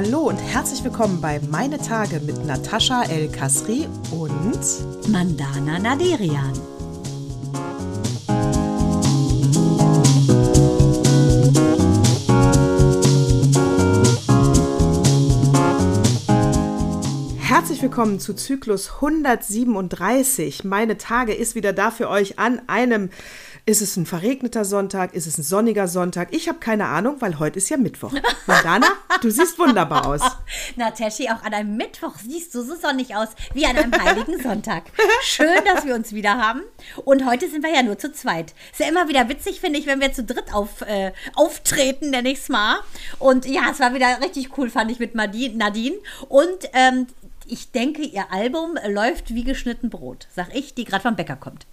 Hallo und herzlich willkommen bei Meine Tage mit Natascha El Kasri und Mandana Naderian. Herzlich willkommen zu Zyklus 137. Meine Tage ist wieder da für euch an einem ist es ein verregneter Sonntag? Ist es ein sonniger Sonntag? Ich habe keine Ahnung, weil heute ist ja Mittwoch. Mandana, du siehst wunderbar aus. Na, Teschi, auch an einem Mittwoch siehst du so sonnig aus wie an einem heiligen Sonntag. Schön, dass wir uns wieder haben. Und heute sind wir ja nur zu zweit. Ist ja immer wieder witzig, finde ich, wenn wir zu dritt auf, äh, auftreten, nenne ich es mal. Und ja, es war wieder richtig cool, fand ich mit Nadine. Und ähm, ich denke, ihr Album läuft wie geschnitten Brot, sag ich, die gerade vom Bäcker kommt.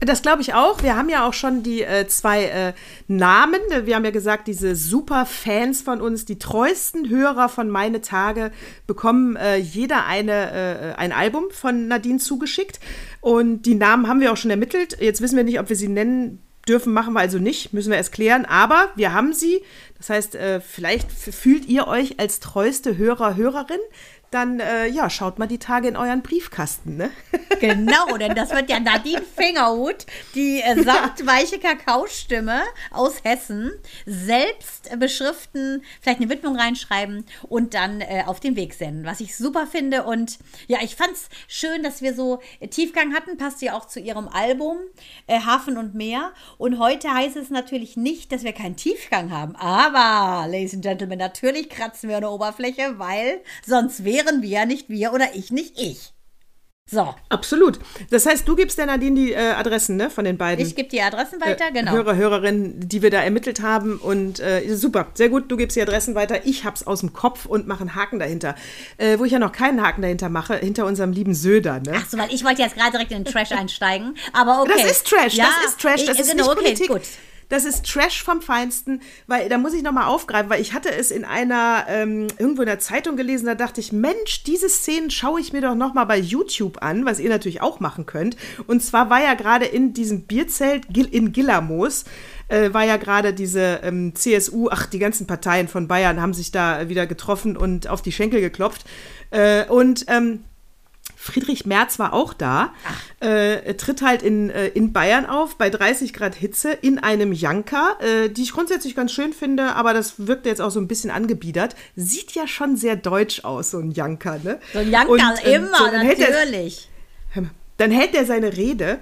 Das glaube ich auch. Wir haben ja auch schon die äh, zwei äh, Namen. Wir haben ja gesagt, diese super Fans von uns, die treuesten Hörer von Meine Tage, bekommen äh, jeder eine, äh, ein Album von Nadine zugeschickt. Und die Namen haben wir auch schon ermittelt. Jetzt wissen wir nicht, ob wir sie nennen dürfen, machen wir also nicht, müssen wir erst klären. Aber wir haben sie. Das heißt, äh, vielleicht fühlt ihr euch als treueste Hörer, Hörerin dann äh, ja, schaut mal die Tage in euren Briefkasten, ne? Genau, denn das wird ja Nadine Fingerhut, die äh, samtweiche Kakaostimme aus Hessen, selbst beschriften, vielleicht eine Widmung reinschreiben und dann äh, auf den Weg senden, was ich super finde. Und ja, ich fand es schön, dass wir so Tiefgang hatten, passt ja auch zu ihrem Album äh, Hafen und Meer. Und heute heißt es natürlich nicht, dass wir keinen Tiefgang haben, aber, Ladies and Gentlemen, natürlich kratzen wir an der Oberfläche, weil sonst wäre wären wir nicht wir oder ich nicht ich. So. Absolut. Das heißt, du gibst der Nadine die äh, Adressen ne, von den beiden. Ich gebe die Adressen weiter, äh, genau. Hörer, Hörerinnen, die wir da ermittelt haben. Und äh, super, sehr gut, du gibst die Adressen weiter. Ich hab's aus dem Kopf und mache einen Haken dahinter. Äh, wo ich ja noch keinen Haken dahinter mache, hinter unserem lieben Söder. Ne? Ach so, weil ich wollte jetzt gerade direkt in den Trash einsteigen. Aber okay. Das ist Trash, ja, das ist Trash, das ich, ist genau, nicht okay, Politik. Gut. Das ist Trash vom Feinsten, weil da muss ich nochmal aufgreifen, weil ich hatte es in einer, ähm, irgendwo in der Zeitung gelesen, da dachte ich, Mensch, diese Szenen schaue ich mir doch nochmal bei YouTube an, was ihr natürlich auch machen könnt. Und zwar war ja gerade in diesem Bierzelt in Gillamos, äh, war ja gerade diese ähm, CSU, ach, die ganzen Parteien von Bayern haben sich da wieder getroffen und auf die Schenkel geklopft. Äh, und ähm, Friedrich Merz war auch da, äh, tritt halt in, äh, in Bayern auf, bei 30 Grad Hitze, in einem Janka, äh, die ich grundsätzlich ganz schön finde, aber das wirkt jetzt auch so ein bisschen angebiedert. Sieht ja schon sehr deutsch aus, so ein Janka, ne? So ein Janka, Und, ähm, immer, so, natürlich. Er, dann hält er seine Rede,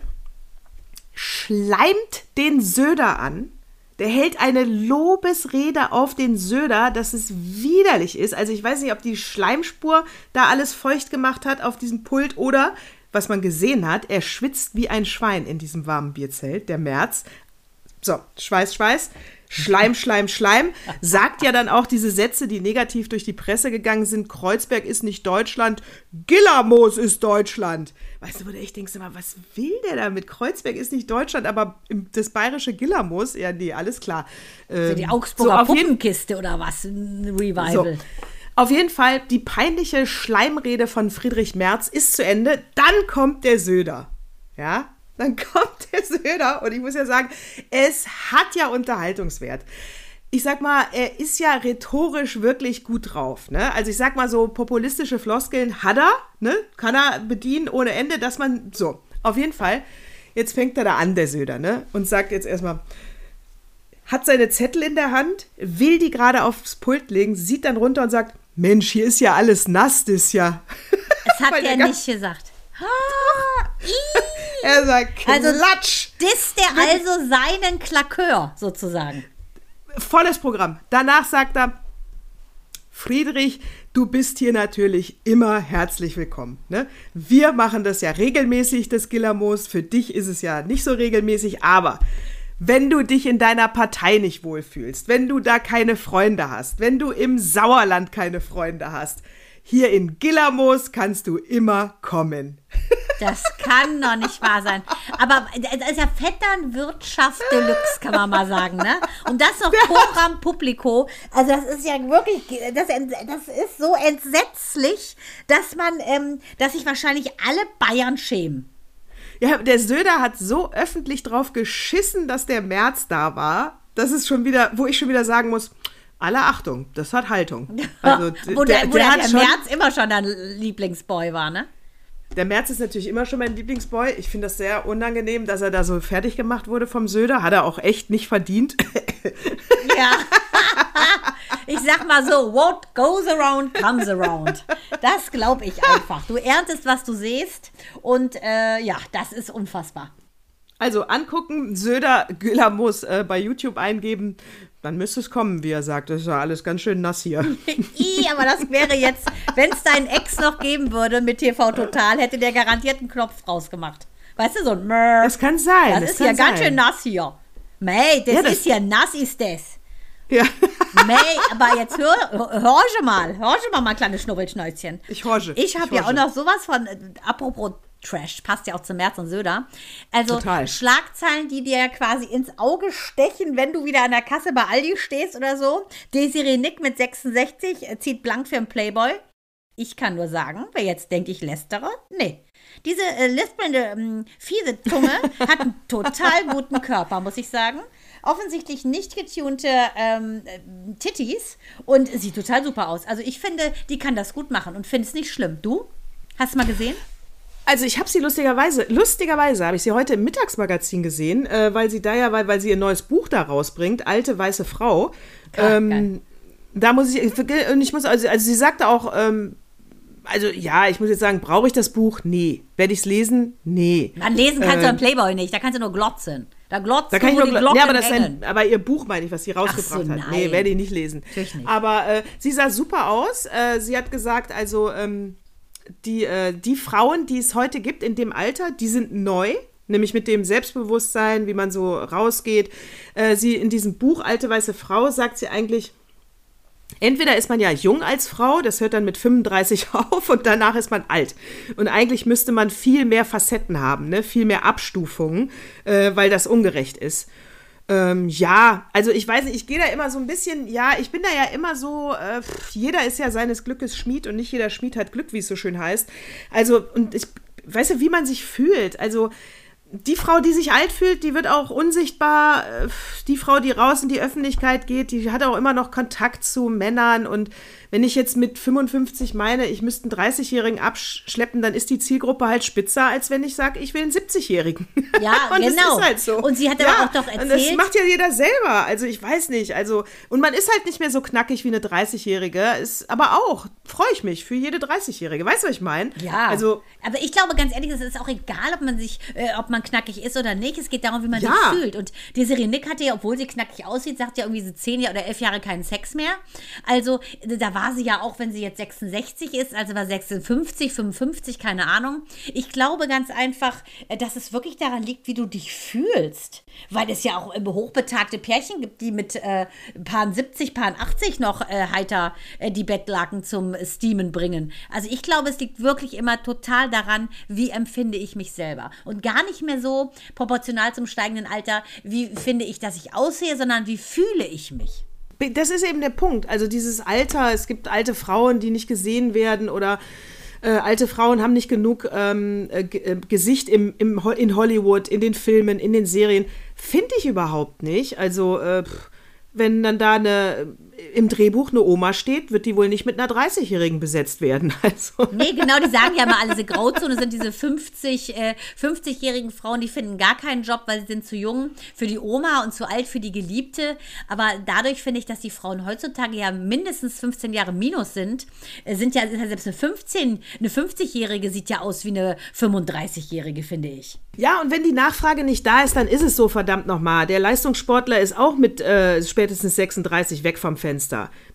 schleimt den Söder an, der hält eine Lobesrede auf den Söder, dass es widerlich ist. Also ich weiß nicht, ob die Schleimspur da alles feucht gemacht hat auf diesem Pult oder, was man gesehen hat, er schwitzt wie ein Schwein in diesem warmen Bierzelt, der März. So, Schweiß, Schweiß. Schleim, Schleim, Schleim, sagt ja dann auch diese Sätze, die negativ durch die Presse gegangen sind. Kreuzberg ist nicht Deutschland, Gillamos ist Deutschland. Weißt du, wo du echt denkst, immer, was will der da mit Kreuzberg ist nicht Deutschland, aber das bayerische Gillamos, ja, nee, alles klar. Ähm, so die Augsburger so Puppenkiste oder was? Ein Revival. So. Auf jeden Fall, die peinliche Schleimrede von Friedrich Merz ist zu Ende. Dann kommt der Söder. Ja, dann kommt der Söder und ich muss ja sagen, es hat ja Unterhaltungswert. Ich sag mal, er ist ja rhetorisch wirklich gut drauf. Ne? Also ich sag mal so, populistische Floskeln hat er, ne? kann er bedienen ohne Ende, dass man, so, auf jeden Fall, jetzt fängt er da an, der Söder, ne? und sagt jetzt erstmal, hat seine Zettel in der Hand, will die gerade aufs Pult legen, sieht dann runter und sagt, Mensch, hier ist ja alles nass, das ja. Das hat er nicht gesagt. Er sagt Klatsch. Also disst er also seinen Klakör sozusagen. Volles Programm. Danach sagt er, Friedrich, du bist hier natürlich immer herzlich willkommen. Ne? Wir machen das ja regelmäßig, das Gillermoos. Für dich ist es ja nicht so regelmäßig, aber wenn du dich in deiner Partei nicht wohlfühlst, wenn du da keine Freunde hast, wenn du im Sauerland keine Freunde hast, hier in Gillermoos kannst du immer kommen. Das kann doch nicht wahr sein. Aber das ist ja Vetternwirtschaft Deluxe, kann man mal sagen, ne? Und das noch Programm Publico. Also das ist ja wirklich, das, das ist so entsetzlich, dass man, ähm, dass sich wahrscheinlich alle Bayern schämen. Ja, der Söder hat so öffentlich drauf geschissen, dass der März da war. Das ist schon wieder, wo ich schon wieder sagen muss, Alle Achtung, das hat Haltung. Also, wo der, der, wo der, der März immer schon dein Lieblingsboy war, ne? Der März ist natürlich immer schon mein Lieblingsboy. Ich finde das sehr unangenehm, dass er da so fertig gemacht wurde vom Söder. Hat er auch echt nicht verdient. Ja. Ich sag mal so, what goes around comes around. Das glaube ich einfach. Du erntest, was du siehst. Und äh, ja, das ist unfassbar. Also angucken, Söder Güller muss äh, bei YouTube eingeben, dann müsste es kommen, wie er sagt. Das ist ja alles ganz schön nass hier. I, aber das wäre jetzt, wenn es deinen Ex noch geben würde mit TV Total, hätte der garantiert einen Knopf rausgemacht. Weißt du, so ein Mörr. Das kann sein. Das, das ist ja sein. ganz schön nass hier. Mei, das, ja, das ist ja nass, ist das. Ja. Mei, aber jetzt hör, hör schon mal, hör schon mal, mein kleines Schnubbelschnäuzchen. Ich horche. Ich habe ja auch noch sowas von, äh, apropos Trash, passt ja auch zu Merz und Söder. Also Total. Schlagzeilen, die dir quasi ins Auge stechen, wenn du wieder an der Kasse bei Aldi stehst oder so. Desiree Nick mit 66 äh, zieht blank für einen Playboy. Ich kann nur sagen, wer jetzt denkt, ich lästere, nee. Diese äh, lispelnde, ähm, fiese Zunge hat einen total guten Körper, muss ich sagen. Offensichtlich nicht getunte ähm, äh, Titties und sieht total super aus. Also ich finde, die kann das gut machen und finde es nicht schlimm. Du? Hast du mal gesehen? Also ich habe sie lustigerweise, lustigerweise habe ich sie heute im Mittagsmagazin gesehen, äh, weil sie da ja, weil, weil sie ihr neues Buch da rausbringt, Alte weiße Frau. ähm, da muss ich, und ich muss, also, also sie sagte auch, ähm, also ja, ich muss jetzt sagen, brauche ich das Buch? Nee. Werde ich es lesen? Nee. Man lesen kannst äh, du am Playboy nicht, da kannst du nur glotzen. Da glotzt da kann ich nur die Glocken ja, aber, das ein, aber ihr Buch meine ich, was sie rausgebracht so, hat. Nee, werde ich nicht lesen. Nicht. Aber äh, sie sah super aus. Äh, sie hat gesagt, also ähm, die, äh, die Frauen, die es heute gibt in dem Alter, die sind neu. Nämlich mit dem Selbstbewusstsein, wie man so rausgeht. Äh, sie in diesem Buch Alte weiße Frau sagt sie eigentlich, Entweder ist man ja jung als Frau, das hört dann mit 35 auf und danach ist man alt. Und eigentlich müsste man viel mehr Facetten haben, ne? viel mehr Abstufungen, äh, weil das ungerecht ist. Ähm, ja, also ich weiß nicht, ich gehe da immer so ein bisschen, ja, ich bin da ja immer so, äh, jeder ist ja seines Glückes Schmied und nicht jeder Schmied hat Glück, wie es so schön heißt. Also, und ich weiß ja, wie man sich fühlt. Also, die Frau, die sich alt fühlt, die wird auch unsichtbar. Äh, die Frau, die raus in die Öffentlichkeit geht, die hat auch immer noch Kontakt zu Männern und wenn ich jetzt mit 55 meine, ich müsste einen 30-Jährigen abschleppen, dann ist die Zielgruppe halt spitzer, als wenn ich sage, ich will einen 70-Jährigen. Ja, und genau. Das ist halt so. Und sie hat aber ja, auch doch erzählt. das macht ja jeder selber. Also ich weiß nicht. Also, und man ist halt nicht mehr so knackig wie eine 30-Jährige. aber auch, freue ich mich für jede 30-Jährige. Weißt du, was ich meine? Ja. Also, aber ich glaube ganz ehrlich, es ist auch egal, ob man sich, äh, ob man knackig ist oder nicht. Es geht darum, wie man ja. sich fühlt. Und die Serie Nick hatte ja, obwohl sie knackig aussieht, sagt ja irgendwie so 10 Jahre oder 11 Jahre keinen Sex mehr. Also da war sie ja auch, wenn sie jetzt 66 ist, also war 56, 55, keine Ahnung. Ich glaube ganz einfach, äh, dass es wirklich daran liegt, wie du dich fühlst. Weil es ja auch hochbetagte Pärchen gibt, die mit äh, Paaren 70, Paaren 80 noch äh, heiter äh, die Bettlaken zum Steamen bringen. Also ich glaube, es liegt wirklich immer total daran, wie empfinde ich mich selber. Und gar nicht mehr so proportional zum steigenden Alter, wie finde ich, dass ich aussehe, sondern wie fühle ich mich das ist eben der Punkt. Also dieses Alter, es gibt alte Frauen, die nicht gesehen werden oder äh, alte Frauen haben nicht genug ähm, äh, äh Gesicht im, im, in Hollywood, in den Filmen, in den Serien. Finde ich überhaupt nicht. Also, äh, wenn dann da eine im Drehbuch eine Oma steht, wird die wohl nicht mit einer 30-Jährigen besetzt werden. Also. Nee, genau, die sagen ja immer, alle, diese Grauzone sind diese 50, äh, 50-jährigen Frauen, die finden gar keinen Job, weil sie sind zu jung für die Oma und zu alt für die Geliebte. Aber dadurch finde ich, dass die Frauen heutzutage ja mindestens 15 Jahre minus sind, äh, sind ja, selbst eine 15, eine 50-Jährige sieht ja aus wie eine 35-Jährige, finde ich. Ja, und wenn die Nachfrage nicht da ist, dann ist es so verdammt nochmal. Der Leistungssportler ist auch mit äh, spätestens 36 weg vom Fenster.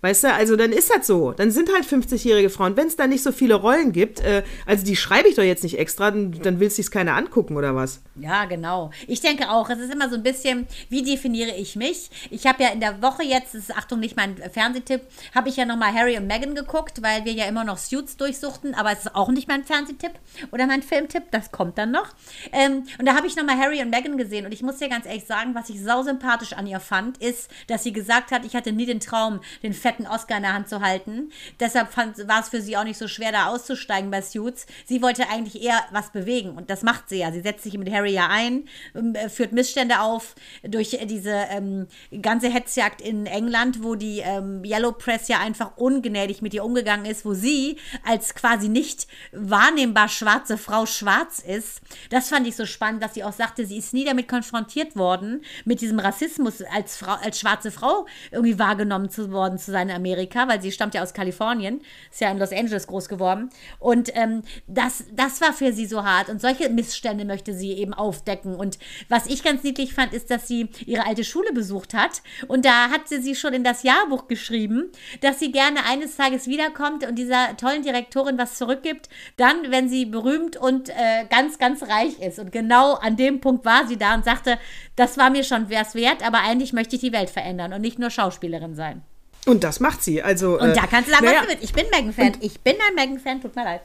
Weißt du, also dann ist das so. Dann sind halt 50-jährige Frauen. Wenn es da nicht so viele Rollen gibt, äh, also die schreibe ich doch jetzt nicht extra, dann, dann will sich keiner angucken oder was? Ja, genau. Ich denke auch, es ist immer so ein bisschen, wie definiere ich mich? Ich habe ja in der Woche jetzt, das ist Achtung, nicht mein Fernsehtipp, habe ich ja nochmal Harry und Meghan geguckt, weil wir ja immer noch Suits durchsuchten, aber es ist auch nicht mein Fernsehtipp oder mein Filmtipp, das kommt dann noch. Ähm, und da habe ich nochmal Harry und Meghan gesehen und ich muss dir ganz ehrlich sagen, was ich sau sympathisch an ihr fand, ist, dass sie gesagt hat, ich hatte nie den Traum, Traum, den fetten Oscar in der Hand zu halten. Deshalb fand, war es für sie auch nicht so schwer, da auszusteigen bei Suits. Sie wollte eigentlich eher was bewegen und das macht sie ja. Sie setzt sich mit Harry ja ein, ähm, äh, führt Missstände auf durch diese ähm, ganze Hetzjagd in England, wo die ähm, Yellow Press ja einfach ungnädig mit ihr umgegangen ist, wo sie als quasi nicht wahrnehmbar schwarze Frau schwarz ist. Das fand ich so spannend, dass sie auch sagte, sie ist nie damit konfrontiert worden, mit diesem Rassismus als Frau, als schwarze Frau irgendwie wahrgenommen zu worden zu sein in Amerika, weil sie stammt ja aus Kalifornien, ist ja in Los Angeles groß geworden. Und ähm, das, das war für sie so hart. Und solche Missstände möchte sie eben aufdecken. Und was ich ganz niedlich fand, ist, dass sie ihre alte Schule besucht hat. Und da hat sie sie schon in das Jahrbuch geschrieben, dass sie gerne eines Tages wiederkommt und dieser tollen Direktorin was zurückgibt, dann, wenn sie berühmt und äh, ganz, ganz reich ist. Und genau an dem Punkt war sie da und sagte, das war mir schon was wert, aber eigentlich möchte ich die Welt verändern und nicht nur Schauspielerin sein. Und das macht sie. Also, und da kannst du sagen, naja, was du willst. Ich bin Megan-Fan. Ich bin ein Megan-Fan, tut mir leid.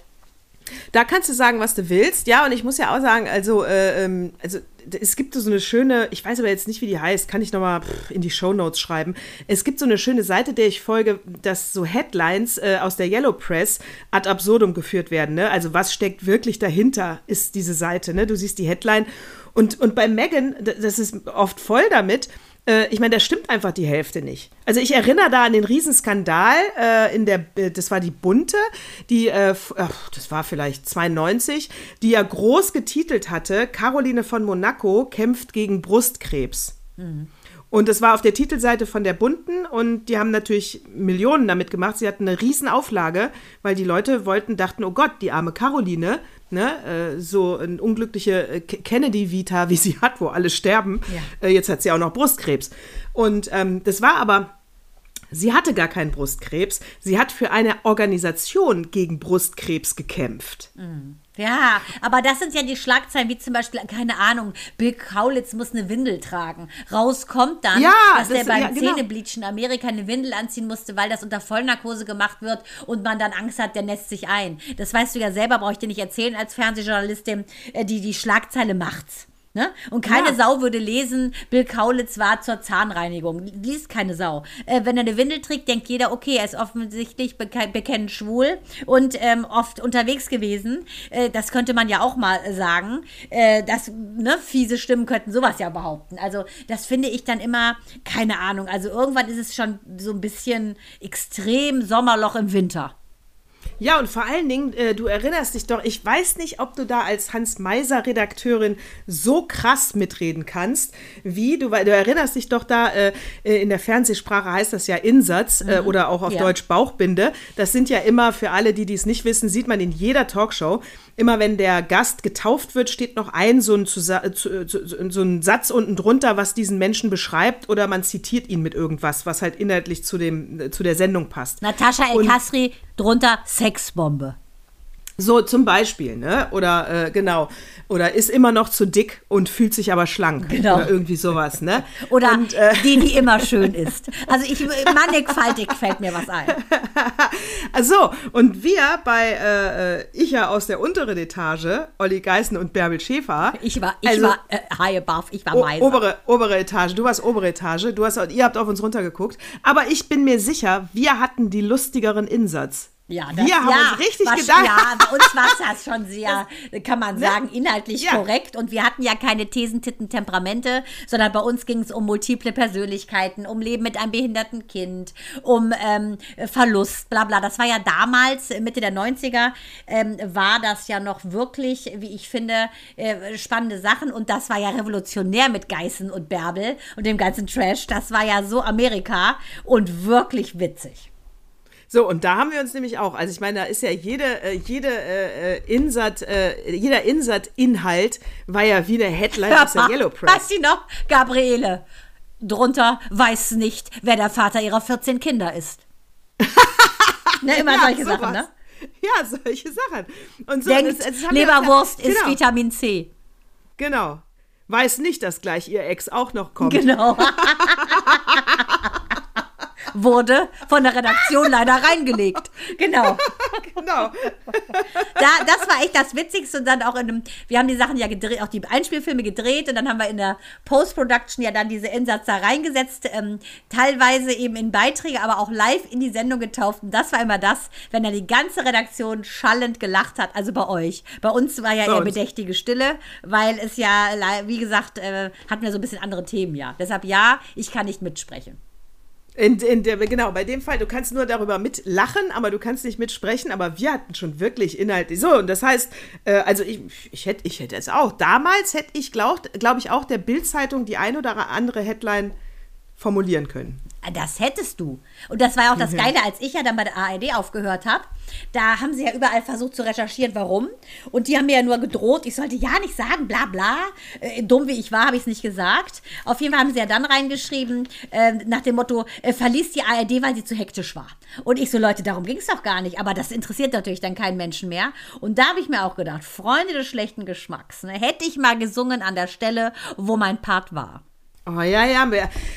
Da kannst du sagen, was du willst. Ja, und ich muss ja auch sagen, also, äh, ähm, also es gibt so eine schöne, ich weiß aber jetzt nicht, wie die heißt, kann ich nochmal in die Show Notes schreiben. Es gibt so eine schöne Seite, der ich folge, dass so Headlines äh, aus der Yellow Press ad absurdum geführt werden. Ne? Also was steckt wirklich dahinter, ist diese Seite. Ne? Du siehst die Headline. Und, und bei Megan, das ist oft voll damit, äh, ich meine, da stimmt einfach die Hälfte nicht. Also ich erinnere da an den Riesenskandal äh, in der, äh, das war die Bunte, die, äh, ach, das war vielleicht 92, die ja groß getitelt hatte, Caroline von Monaco kämpft gegen Brustkrebs. Mhm. Und das war auf der Titelseite von der Bunten und die haben natürlich Millionen damit gemacht. Sie hatten eine Riesenauflage, weil die Leute wollten, dachten, oh Gott, die arme Caroline, ne, äh, so eine unglückliche äh, Kennedy-Vita, wie sie hat, wo alle sterben. Ja. Äh, jetzt hat sie auch noch Brustkrebs. Und ähm, das war aber Sie hatte gar keinen Brustkrebs. Sie hat für eine Organisation gegen Brustkrebs gekämpft. Mhm. Ja, aber das sind ja die Schlagzeilen, wie zum Beispiel, keine Ahnung, Bill Kaulitz muss eine Windel tragen. Rauskommt dann, ja, dass das, der beim ja, genau. Zähnebleachen in Amerika eine Windel anziehen musste, weil das unter Vollnarkose gemacht wird und man dann Angst hat, der nässt sich ein. Das weißt du ja selber, brauche ich dir nicht erzählen als Fernsehjournalistin, äh, die die Schlagzeile macht's. Ne? Und keine ja. Sau würde lesen, Bill Kaulitz war zur Zahnreinigung. Liest keine Sau. Äh, wenn er eine Windel trägt, denkt jeder, okay, er ist offensichtlich beke bekennend schwul und ähm, oft unterwegs gewesen. Äh, das könnte man ja auch mal sagen. Äh, das, ne, fiese Stimmen könnten sowas ja behaupten. Also, das finde ich dann immer, keine Ahnung. Also, irgendwann ist es schon so ein bisschen extrem Sommerloch im Winter. Ja, und vor allen Dingen, äh, du erinnerst dich doch, ich weiß nicht, ob du da als Hans-Meiser-Redakteurin so krass mitreden kannst, wie du, weil du erinnerst dich doch da, äh, äh in der Fernsehsprache heißt das ja Insatz äh, mhm. oder auch auf ja. Deutsch Bauchbinde. Das sind ja immer, für alle, die dies nicht wissen, sieht man in jeder Talkshow, immer wenn der Gast getauft wird, steht noch ein so ein, so ein Satz unten drunter, was diesen Menschen beschreibt oder man zitiert ihn mit irgendwas, was halt inhaltlich zu, dem, zu der Sendung passt. Natascha El Kasri, drunter Sexbombe. So zum Beispiel, ne? Oder äh, genau. Oder ist immer noch zu dick und fühlt sich aber schlank. Genau. Oder irgendwie sowas, ne? Oder und, äh, die, die immer schön ist. Also ich mannigfaltig fällt mir was ein. Also, und wir bei äh, äh, ich ja aus der unteren Etage, Olli Geißen und Bärbel Schäfer. Ich war, ich also, war äh, Haie Buff, ich war Meiser. Obere, obere Etage, du warst obere Etage, du hast, ihr habt auf uns runtergeguckt. Aber ich bin mir sicher, wir hatten die lustigeren Insatz. Ja, das, wir haben ja, uns richtig gedacht. Ja, bei uns war das schon sehr, kann man ne? sagen, inhaltlich ja. korrekt. Und wir hatten ja keine Thesentitten Temperamente, sondern bei uns ging es um multiple Persönlichkeiten, um Leben mit einem behinderten Kind, um ähm, Verlust, bla bla. Das war ja damals, Mitte der 90er, ähm, war das ja noch wirklich, wie ich finde, äh, spannende Sachen. Und das war ja revolutionär mit Geißen und Bärbel und dem ganzen Trash. Das war ja so Amerika und wirklich witzig. So, und da haben wir uns nämlich auch, also ich meine, da ist ja jede, äh, jede äh, äh, Insert, äh, jeder Insert-Inhalt war ja wie eine Headline Hör aus der Yellow Press. Weißt du noch, Gabriele, drunter weiß nicht, wer der Vater ihrer 14 Kinder ist. ne, immer ja, solche sowas. Sachen, ne? Ja, solche Sachen. Und so, Denkt, das, das Leberwurst ja, genau. ist Vitamin C. Genau. Weiß nicht, dass gleich ihr Ex auch noch kommt. Genau. wurde von der Redaktion leider reingelegt. Genau. genau. da, das war echt das Witzigste. Und dann auch in einem, wir haben die Sachen ja gedreht, auch die Einspielfilme gedreht und dann haben wir in der Post-Production ja dann diese Insatz da reingesetzt, ähm, teilweise eben in Beiträge, aber auch live in die Sendung getauft. Und das war immer das, wenn da die ganze Redaktion schallend gelacht hat, also bei euch. Bei uns war ja bei eher uns. bedächtige Stille, weil es ja, wie gesagt, äh, hatten wir so ein bisschen andere Themen ja. Deshalb ja, ich kann nicht mitsprechen. In, in der, genau, bei dem Fall, du kannst nur darüber mitlachen, aber du kannst nicht mitsprechen, aber wir hatten schon wirklich Inhalt. So, und das heißt, äh, also ich, ich, hätte, ich hätte es auch. Damals hätte ich, glaube glaub ich, auch der Bild-Zeitung die ein oder andere Headline formulieren können. Das hättest du. Und das war ja auch das Geile, als ich ja dann bei der ARD aufgehört habe. Da haben sie ja überall versucht zu recherchieren, warum. Und die haben mir ja nur gedroht, ich sollte ja nicht sagen, bla bla. Äh, dumm wie ich war, habe ich es nicht gesagt. Auf jeden Fall haben sie ja dann reingeschrieben, äh, nach dem Motto, äh, verließ die ARD, weil sie zu hektisch war. Und ich so, Leute, darum ging es doch gar nicht. Aber das interessiert natürlich dann keinen Menschen mehr. Und da habe ich mir auch gedacht, Freunde des schlechten Geschmacks, ne, hätte ich mal gesungen an der Stelle, wo mein Part war. Oh ja, ja.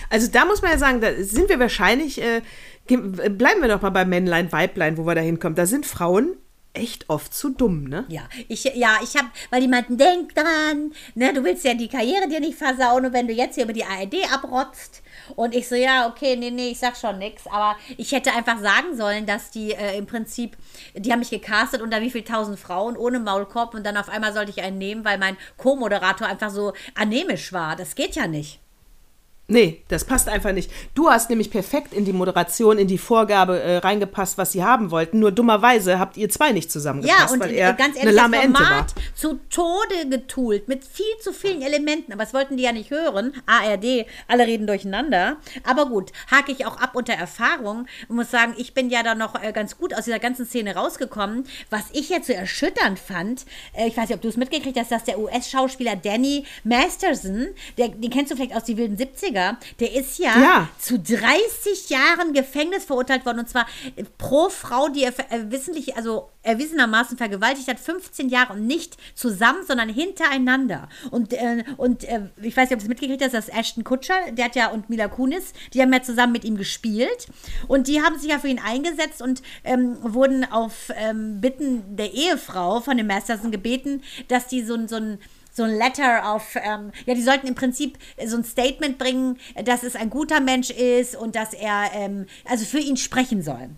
Also da muss man ja sagen, da sind wir wahrscheinlich, äh, bleiben wir doch mal bei Männlein, Weiblein, wo wir da hinkommen. Da sind Frauen echt oft zu dumm, ne? Ja, ich, ja, ich habe, weil die meinten, denk dran, ne, du willst ja die Karriere dir nicht versauen und wenn du jetzt hier über die ARD abrotzt. Und ich so, ja, okay, nee, nee, ich sag schon nichts. Aber ich hätte einfach sagen sollen, dass die äh, im Prinzip, die haben mich gecastet unter wie viel tausend Frauen ohne Maulkorb und dann auf einmal sollte ich einen nehmen, weil mein Co-Moderator einfach so anämisch war. Das geht ja nicht. Nee, das passt einfach nicht. Du hast nämlich perfekt in die Moderation, in die Vorgabe äh, reingepasst, was sie haben wollten. Nur dummerweise habt ihr zwei nicht zusammengepasst, ja, und weil er ganz ehrlich, eine lahme das Format Ente war. zu Tode getoolt mit viel zu vielen Elementen. Aber das wollten die ja nicht hören. ARD, alle reden durcheinander. Aber gut, hake ich auch ab unter Erfahrung und muss sagen, ich bin ja da noch äh, ganz gut aus dieser ganzen Szene rausgekommen. Was ich jetzt so erschütternd fand, äh, ich weiß nicht, ob du es mitgekriegt hast, dass der US-Schauspieler Danny Masterson, der, den kennst du vielleicht aus die wilden 70er, Rüdiger, der ist ja, ja, zu 30 Jahren Gefängnis verurteilt worden. Und zwar pro Frau, die er äh, wissentlich, also erwiesenermaßen vergewaltigt hat, 15 Jahre und nicht zusammen, sondern hintereinander. Und, äh, und äh, ich weiß nicht, ob du es mitgekriegt hast, das ist Ashton Kutscher, der hat ja, und Mila Kunis, die haben ja zusammen mit ihm gespielt. Und die haben sich ja für ihn eingesetzt und ähm, wurden auf ähm, Bitten der Ehefrau von dem Masterson gebeten, dass die so, so ein so ein Letter auf, ähm, ja, die sollten im Prinzip so ein Statement bringen, dass es ein guter Mensch ist und dass er, ähm, also für ihn sprechen soll.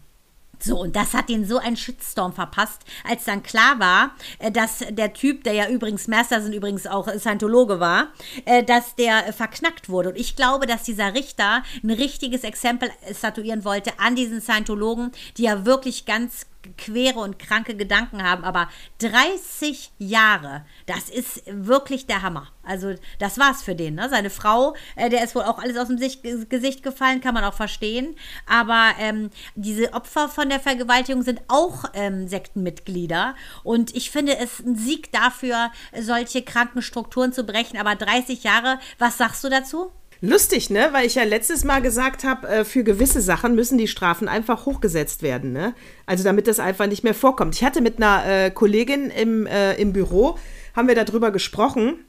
So, und das hat ihn so einen Shitstorm verpasst, als dann klar war, äh, dass der Typ, der ja übrigens Masterson übrigens auch Scientologe war, äh, dass der verknackt wurde. Und ich glaube, dass dieser Richter ein richtiges Exempel statuieren wollte an diesen Scientologen, die ja wirklich ganz quere und kranke Gedanken haben, aber 30 Jahre, das ist wirklich der Hammer. Also das war's für den. Ne? Seine Frau, äh, der ist wohl auch alles aus dem Sicht, Gesicht gefallen, kann man auch verstehen. Aber ähm, diese Opfer von der Vergewaltigung sind auch ähm, Sektenmitglieder. Und ich finde es ein Sieg dafür, solche kranken Strukturen zu brechen. Aber 30 Jahre, was sagst du dazu? Lustig, ne? Weil ich ja letztes Mal gesagt habe, äh, für gewisse Sachen müssen die Strafen einfach hochgesetzt werden, ne? Also damit das einfach nicht mehr vorkommt. Ich hatte mit einer äh, Kollegin im, äh, im Büro, haben wir darüber gesprochen,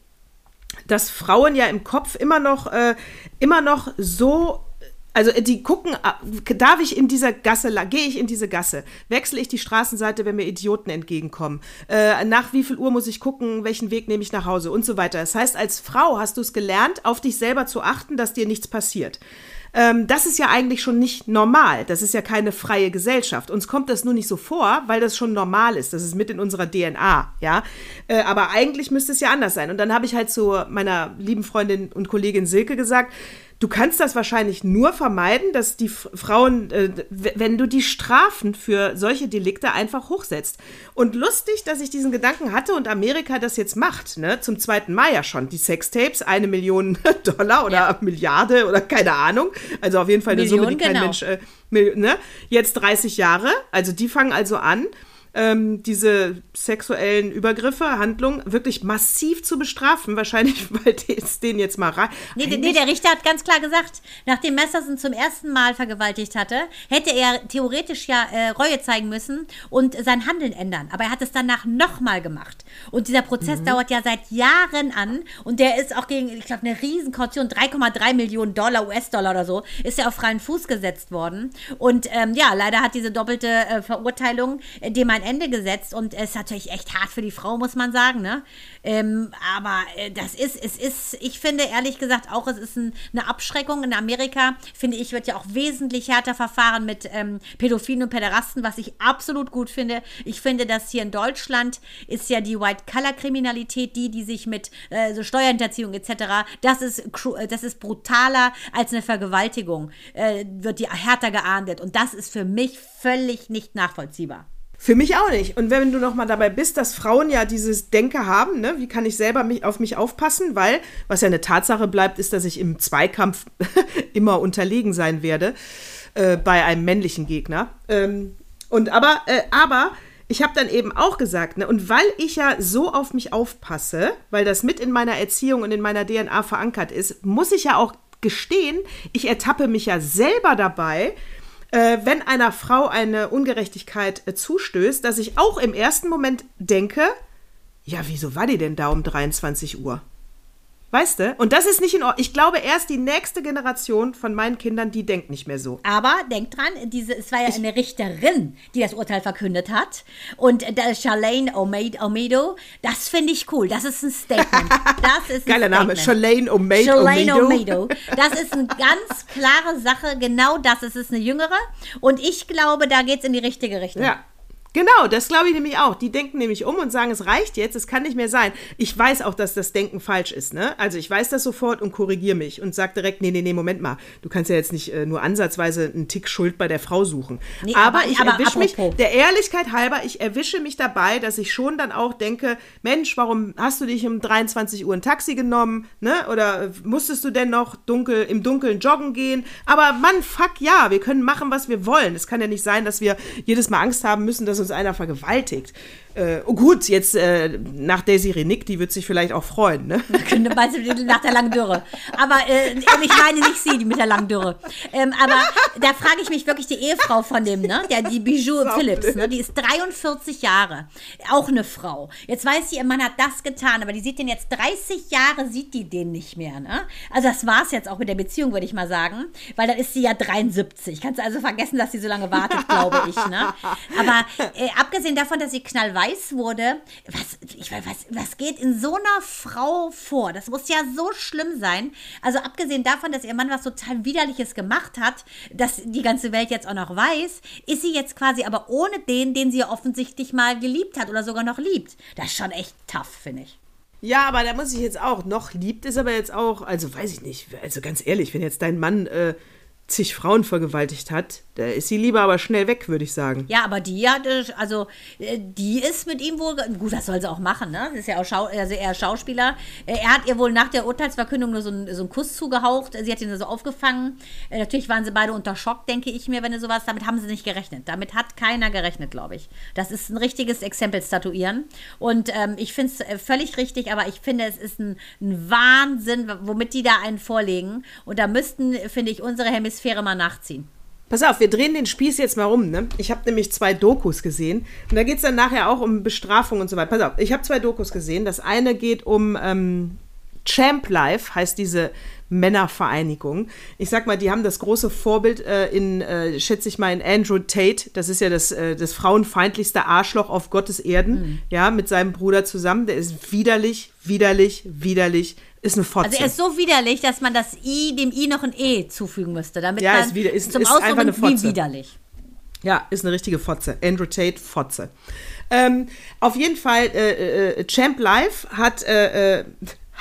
dass Frauen ja im Kopf immer noch, äh, immer noch so also äh, die gucken, äh, darf ich in dieser Gasse, gehe ich in diese Gasse, wechsle ich die Straßenseite, wenn mir Idioten entgegenkommen, äh, nach wie viel Uhr muss ich gucken, welchen Weg nehme ich nach Hause und so weiter. Das heißt, als Frau hast du es gelernt, auf dich selber zu achten, dass dir nichts passiert. Ähm, das ist ja eigentlich schon nicht normal. Das ist ja keine freie Gesellschaft. Uns kommt das nur nicht so vor, weil das schon normal ist. Das ist mit in unserer DNA, ja. Äh, aber eigentlich müsste es ja anders sein. Und dann habe ich halt zu meiner lieben Freundin und Kollegin Silke gesagt, Du kannst das wahrscheinlich nur vermeiden, dass die Frauen, äh, wenn du die Strafen für solche Delikte einfach hochsetzt. Und lustig, dass ich diesen Gedanken hatte und Amerika das jetzt macht, ne? Zum zweiten Mal ja schon. Die Sextapes, eine Million Dollar oder ja. Milliarde oder keine Ahnung. Also auf jeden Fall eine Million, Summe, die kein genau. Mensch, äh, ne? Jetzt 30 Jahre. Also die fangen also an ähm, diese sexuellen Übergriffe, Handlungen wirklich massiv zu bestrafen. Wahrscheinlich, weil es denen jetzt mal rein. Nee, nee, der Richter hat ganz klar gesagt, nachdem Messerson zum ersten Mal vergewaltigt hatte, hätte er theoretisch ja äh, Reue zeigen müssen und sein Handeln ändern. Aber er hat es danach nochmal gemacht. Und dieser Prozess mhm. dauert ja seit Jahren an und der ist auch gegen, ich glaube, eine Riesenkaution, 3,3 Millionen Dollar, US-Dollar oder so, ist er auf freien Fuß gesetzt worden. Und ähm, ja, leider hat diese doppelte äh, Verurteilung, äh, dem man ein Ende gesetzt und es ist natürlich echt hart für die Frau, muss man sagen, ne? Ähm, aber äh, das ist, es ist, ich finde ehrlich gesagt auch, es ist ein, eine Abschreckung. In Amerika, finde ich, wird ja auch wesentlich härter verfahren mit ähm, Pädophilen und Päderasten, was ich absolut gut finde. Ich finde, dass hier in Deutschland ist ja die White-Color-Kriminalität, die, die sich mit äh, so Steuerhinterziehung etc., das ist, äh, das ist brutaler als eine Vergewaltigung, äh, wird die härter geahndet. Und das ist für mich völlig nicht nachvollziehbar. Für mich auch nicht. Und wenn du noch mal dabei bist, dass Frauen ja dieses Denke haben, ne, wie kann ich selber mich, auf mich aufpassen, weil was ja eine Tatsache bleibt, ist, dass ich im Zweikampf immer unterlegen sein werde äh, bei einem männlichen Gegner. Ähm, und aber, äh, aber ich habe dann eben auch gesagt, ne, und weil ich ja so auf mich aufpasse, weil das mit in meiner Erziehung und in meiner DNA verankert ist, muss ich ja auch gestehen, ich ertappe mich ja selber dabei, äh, wenn einer Frau eine Ungerechtigkeit äh, zustößt, dass ich auch im ersten Moment denke, ja, wieso war die denn da um 23 Uhr? Weißt du? Und das ist nicht in Ordnung. Ich glaube, erst die nächste Generation von meinen Kindern, die denkt nicht mehr so. Aber denkt dran, diese, es war ja ich, eine Richterin, die das Urteil verkündet hat. Und der Charlene Omedo, das finde ich cool. Das ist ein Statement. Das ist Geiler Name, Charlene Omedo. Charlene Omedo. Das ist eine ganz klare Sache. Genau das. Es ist eine jüngere. Und ich glaube, da geht es in die richtige Richtung. Ja. Genau, das glaube ich nämlich auch. Die denken nämlich um und sagen, es reicht jetzt, es kann nicht mehr sein. Ich weiß auch, dass das Denken falsch ist, ne? Also ich weiß das sofort und korrigiere mich und sage direkt, nee, nee, nee, Moment mal. Du kannst ja jetzt nicht äh, nur ansatzweise einen Tick Schuld bei der Frau suchen. Nee, aber, aber, ich erwische mich, der Ehrlichkeit halber, ich erwische mich dabei, dass ich schon dann auch denke, Mensch, warum hast du dich um 23 Uhr ein Taxi genommen, ne? Oder musstest du denn noch dunkel, im Dunkeln joggen gehen? Aber Mann, fuck ja, wir können machen, was wir wollen. Es kann ja nicht sein, dass wir jedes Mal Angst haben müssen, dass uns einer vergewaltigt. Äh, oh gut, jetzt äh, nach Daisy Renick, die wird sich vielleicht auch freuen, ne? nach der langen Dürre. Aber äh, ich meine nicht sie, die mit der langen Dürre. Ähm, aber da frage ich mich wirklich die Ehefrau von dem, ne? Der, die Bijou Phillips, ne? Die ist 43 Jahre. Auch eine Frau. Jetzt weiß sie, ihr Mann hat das getan, aber die sieht den jetzt 30 Jahre, sieht die den nicht mehr, ne? Also das war es jetzt auch mit der Beziehung, würde ich mal sagen. Weil dann ist sie ja 73. Kannst du also vergessen, dass sie so lange wartet, glaube ich, ne? Aber äh, abgesehen davon, dass sie knallweit weiß wurde, was, ich weiß, was, was geht in so einer Frau vor? Das muss ja so schlimm sein. Also abgesehen davon, dass ihr Mann was total Widerliches gemacht hat, dass die ganze Welt jetzt auch noch weiß, ist sie jetzt quasi aber ohne den, den sie offensichtlich mal geliebt hat oder sogar noch liebt. Das ist schon echt tough, finde ich. Ja, aber da muss ich jetzt auch, noch liebt ist aber jetzt auch, also weiß ich nicht, also ganz ehrlich, wenn jetzt dein Mann äh, zig Frauen vergewaltigt hat, da ist sie lieber aber schnell weg, würde ich sagen. Ja, aber die hat, also äh, die ist mit ihm wohl, gut, das soll sie auch machen, ne? Das ist ja auch Schau, also eher Schauspieler. Äh, er hat ihr wohl nach der Urteilsverkündung nur so einen, so einen Kuss zugehaucht. Sie hat ihn so aufgefangen. Äh, natürlich waren sie beide unter Schock, denke ich mir, wenn du sowas, damit haben sie nicht gerechnet. Damit hat keiner gerechnet, glaube ich. Das ist ein richtiges Exempel statuieren. Und ähm, ich finde es völlig richtig, aber ich finde, es ist ein, ein Wahnsinn, womit die da einen vorlegen. Und da müssten, finde ich, unsere Hemisphäre mal nachziehen. Pass auf, wir drehen den Spieß jetzt mal rum. Ne? Ich habe nämlich zwei Dokus gesehen. Und da geht es dann nachher auch um Bestrafung und so weiter. Pass auf, ich habe zwei Dokus gesehen. Das eine geht um ähm, Champ Life, heißt diese Männervereinigung. Ich sag mal, die haben das große Vorbild äh, in, äh, schätze ich mal, in Andrew Tate. Das ist ja das, äh, das frauenfeindlichste Arschloch auf Gottes Erden. Mhm. Ja, mit seinem Bruder zusammen. Der ist widerlich, widerlich, widerlich, ist eine Fotze. Also er ist so widerlich, dass man das I, dem I noch ein E zufügen müsste, damit ja, man ist wieder, ist, zum ist Ausdruck einfach eine Fotze. wie widerlich. Ja, ist eine richtige Fotze. Andrew Tate, Fotze. Ähm, auf jeden Fall, äh, äh, Champ Life hat äh, äh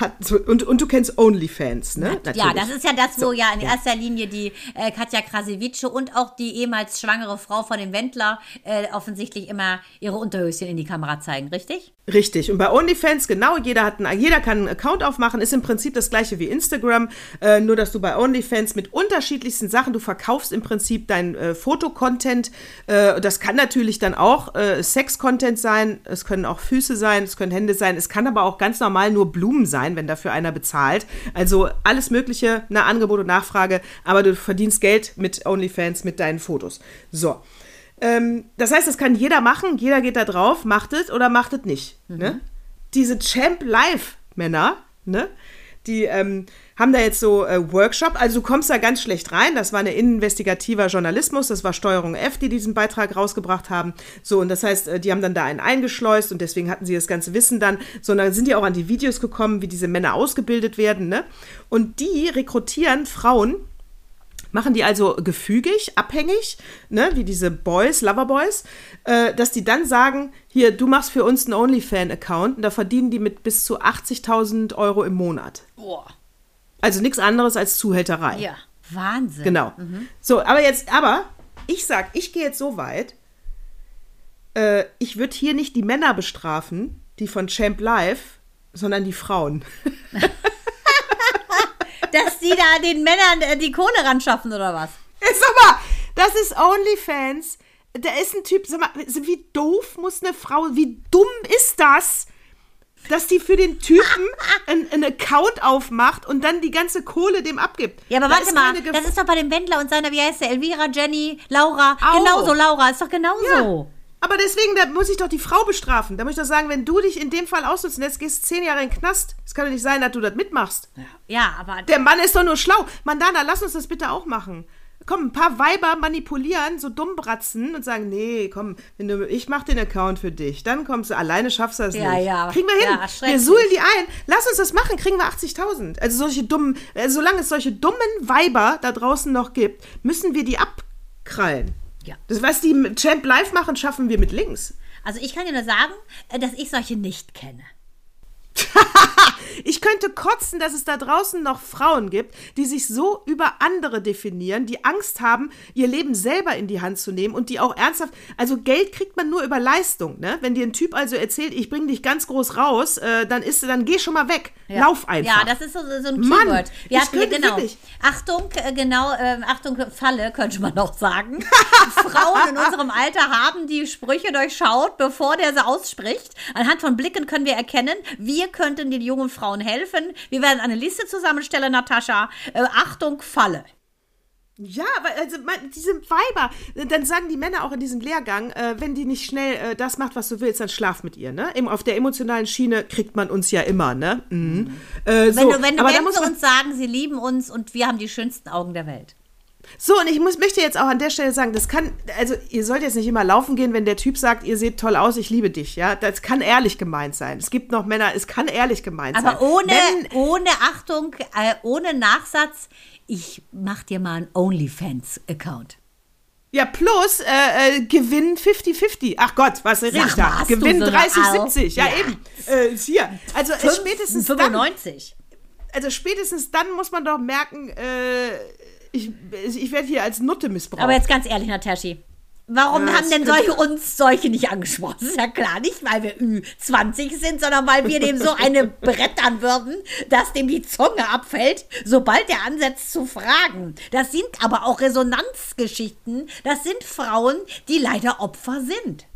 hat so, und, und du kennst OnlyFans, ne? Natürlich. Ja, das ist ja das, wo so, ja in ja. erster Linie die äh, Katja Krasewitsche und auch die ehemals schwangere Frau von dem Wendler äh, offensichtlich immer ihre Unterhöschen in die Kamera zeigen, richtig? Richtig. Und bei OnlyFans, genau, jeder, hat einen, jeder kann einen Account aufmachen, ist im Prinzip das gleiche wie Instagram, äh, nur dass du bei OnlyFans mit unterschiedlichsten Sachen, du verkaufst im Prinzip dein äh, Fotocontent. Äh, das kann natürlich dann auch äh, Sex-Content sein, es können auch Füße sein, es können Hände sein, es kann aber auch ganz normal nur Blumen sein, wenn dafür einer bezahlt. Also alles Mögliche, eine Angebot und Nachfrage, aber du verdienst Geld mit OnlyFans, mit deinen Fotos. So. Ähm, das heißt, das kann jeder machen, jeder geht da drauf, macht es oder macht es nicht. Mhm. Ne? Diese Champ Life Männer, ne? die ähm, haben da jetzt so äh, Workshop. Also du kommst da ganz schlecht rein. Das war eine investigativer Journalismus. Das war Steuerung F, die diesen Beitrag rausgebracht haben. So, und das heißt, äh, die haben dann da einen eingeschleust und deswegen hatten sie das ganze Wissen dann. So, und dann sind die auch an die Videos gekommen, wie diese Männer ausgebildet werden. Ne? Und die rekrutieren Frauen, machen die also gefügig, abhängig, ne, wie diese Boys, Loverboys, äh, dass die dann sagen, hier, du machst für uns einen OnlyFan-Account und da verdienen die mit bis zu 80.000 Euro im Monat. Boah. Also nichts anderes als Zuhälterei. Ja, Wahnsinn. Genau. Mhm. So, aber jetzt, aber ich sag, ich gehe jetzt so weit, äh, ich würde hier nicht die Männer bestrafen, die von Champ Life, sondern die Frauen. dass die da den Männern äh, die Kohle ran schaffen oder was? Sag mal, das ist OnlyFans. Da ist ein Typ, sag mal, wie doof muss eine Frau, wie dumm ist das, dass die für den Typen einen Account aufmacht und dann die ganze Kohle dem abgibt. Ja, aber da warte mal, das ist doch bei dem Wendler und seiner, wie heißt der, Elvira, Jenny, Laura. Au. Genauso, Laura, ist doch genauso. Ja. Aber deswegen, da muss ich doch die Frau bestrafen. Da muss ich doch sagen, wenn du dich in dem Fall ausnutzen lässt, gehst zehn Jahre in den Knast. Es kann doch nicht sein, dass du das mitmachst. Ja, aber. Der Mann ist doch nur schlau. Mandana, lass uns das bitte auch machen. Komm, ein paar Weiber manipulieren, so dumm bratzen und sagen, nee, komm, wenn du, ich mach den Account für dich. Dann kommst du, alleine schaffst du das ja, nicht. Ja, Kriegen wir hin. Ja, wir suhlen die ein. Lass uns das machen, kriegen wir 80.000. Also solche dummen, also solange es solche dummen Weiber da draußen noch gibt, müssen wir die abkrallen. Ja. Das, was die Champ live machen, schaffen wir mit links. Also ich kann dir nur sagen, äh, dass ich solche nicht kenne. ich könnte kotzen, dass es da draußen noch Frauen gibt, die sich so über andere definieren, die Angst haben, ihr Leben selber in die Hand zu nehmen und die auch ernsthaft, also Geld kriegt man nur über Leistung, ne? Wenn dir ein Typ also erzählt, ich bringe dich ganz groß raus, äh, dann ist, dann geh schon mal weg, ja. lauf einfach. Ja, das ist so, so ein Keyword. Mann, Wir hatten hier, genau. Wirklich. Achtung, äh, genau, äh, Achtung, Falle, könnte man noch sagen. Frauen in unserem Alter haben die Sprüche durchschaut, bevor der sie ausspricht. Anhand von Blicken können wir erkennen, wir könnten den jungen Frauen helfen. Wir werden eine Liste zusammenstellen, Natascha. Äh, Achtung, Falle. Ja, weil also diese Weiber, dann sagen die Männer auch in diesem Lehrgang, äh, wenn die nicht schnell äh, das macht, was du willst, dann schlaf mit ihr, ne? Eben auf der emotionalen Schiene kriegt man uns ja immer, ne? Mhm. Äh, so. Wenn, du, wenn, Aber wenn sie uns sagen, sie lieben uns und wir haben die schönsten Augen der Welt. So, und ich muss, möchte jetzt auch an der Stelle sagen, das kann, also ihr sollt jetzt nicht immer laufen gehen, wenn der Typ sagt, ihr seht toll aus, ich liebe dich, ja. Das kann ehrlich gemeint sein. Es gibt noch Männer, es kann ehrlich gemeint Aber sein. Aber ohne, ohne Achtung, äh, ohne Nachsatz, ich mach dir mal einen OnlyFans-Account. Ja, plus äh, äh, Gewinn 50-50. Ach Gott, was rede ich da? Gewinn so 30-70. Ja, ja, eben. Äh, hier. Also Fünf, spätestens 95. Dann, also spätestens dann muss man doch merken, äh, ich, ich werde hier als Nutte missbraucht. Aber jetzt ganz ehrlich, Nataschi. Warum ja, haben denn solche uns solche nicht angesprochen? Das ist ja klar, nicht weil wir Ü20 sind, sondern weil wir dem so eine brettern würden, dass dem die Zunge abfällt, sobald er ansetzt zu fragen. Das sind aber auch Resonanzgeschichten. Das sind Frauen, die leider Opfer sind.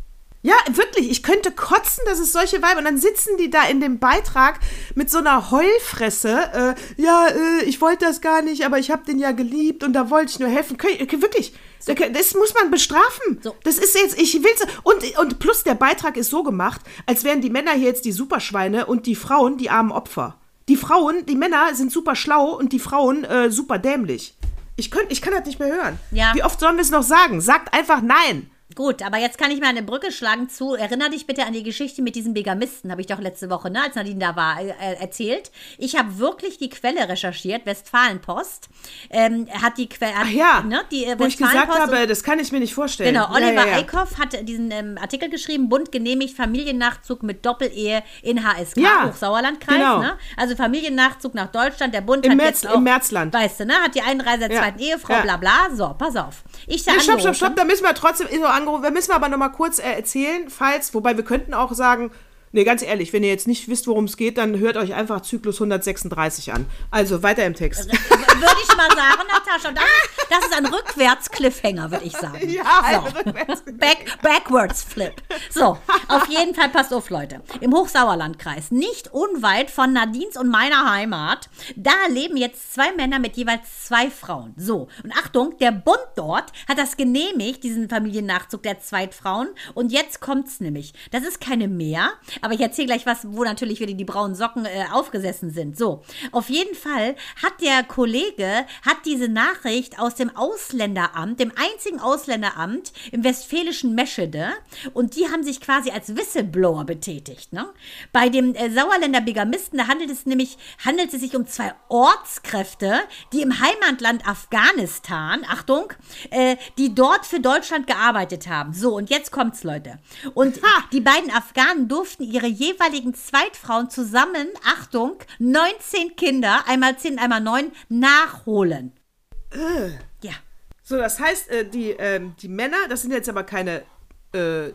Ja, wirklich. Ich könnte kotzen, dass es solche Weiber. Und dann sitzen die da in dem Beitrag mit so einer Heulfresse. Äh, ja, äh, ich wollte das gar nicht, aber ich habe den ja geliebt und da wollte ich nur helfen. Ich, wirklich. So. Das muss man bestrafen. So. Das ist jetzt, ich will's. Und, und plus der Beitrag ist so gemacht, als wären die Männer hier jetzt die Superschweine und die Frauen die armen Opfer. Die Frauen, die Männer sind super schlau und die Frauen äh, super dämlich. Ich, könnt, ich kann das nicht mehr hören. Ja. Wie oft sollen wir es noch sagen? Sagt einfach nein. Gut, aber jetzt kann ich mal eine Brücke schlagen zu. Erinner dich bitte an die Geschichte mit diesem Begamisten, habe ich doch letzte Woche, ne, als Nadine da war, äh, äh erzählt. Ich habe wirklich die Quelle recherchiert, Westfalenpost. Ähm, hat die Quelle. Ach ja, ne, die, äh, wo ich gesagt habe, das kann ich mir nicht vorstellen. Genau, Oliver ja, ja, ja. Eickhoff hat diesen ähm, Artikel geschrieben: Bund genehmigt Familiennachzug mit Doppelehe in HSK, ja, Hochsauerlandkreis. Genau. Ne? Also Familiennachzug nach Deutschland. Der Bund Im hat März, jetzt auch, Im Märzland. Weißt du, ne, hat die Einreise der zweiten Ehefrau, bla bla. So, pass auf. Ich sage. Ja, stopp, stopp, stopp, da müssen wir trotzdem so angerufen. Wir müssen aber noch mal kurz äh, erzählen, falls, wobei wir könnten auch sagen, nee, ganz ehrlich, wenn ihr jetzt nicht wisst, worum es geht, dann hört euch einfach Zyklus 136 an. Also weiter im Text. Würde ich mal sagen, Natascha, das ist, das ist ein Rückwärts-Cliffhanger, würde ich sagen. Ja, ein so. rückwärts Back, Backwards Flip. So, auf jeden Fall passt auf, Leute. Im Hochsauerlandkreis, nicht unweit von Nadines und meiner Heimat, da leben jetzt zwei Männer mit jeweils zwei Frauen. So, und Achtung, der Bund dort hat das genehmigt, diesen Familiennachzug der Zweitfrauen. Und jetzt kommt's nämlich. Das ist keine mehr, aber ich erzähle gleich was, wo natürlich wieder die braunen Socken äh, aufgesessen sind. So, auf jeden Fall hat der Kollege, hat diese Nachricht aus dem Ausländeramt, dem einzigen Ausländeramt im westfälischen Meschede und die haben sich quasi als Whistleblower betätigt. Ne? Bei dem äh, Sauerländer Bigamisten, da handelt es nämlich, handelt es sich um zwei Ortskräfte, die im Heimatland Afghanistan, Achtung, äh, die dort für Deutschland gearbeitet haben. So, und jetzt kommt's, Leute. Und ha. die beiden Afghanen durften ihre jeweiligen Zweitfrauen zusammen, Achtung, 19 Kinder, einmal 10, einmal 9, nachholen. Äh. Ja. So, das heißt, äh, die, äh, die Männer, das sind jetzt aber keine äh,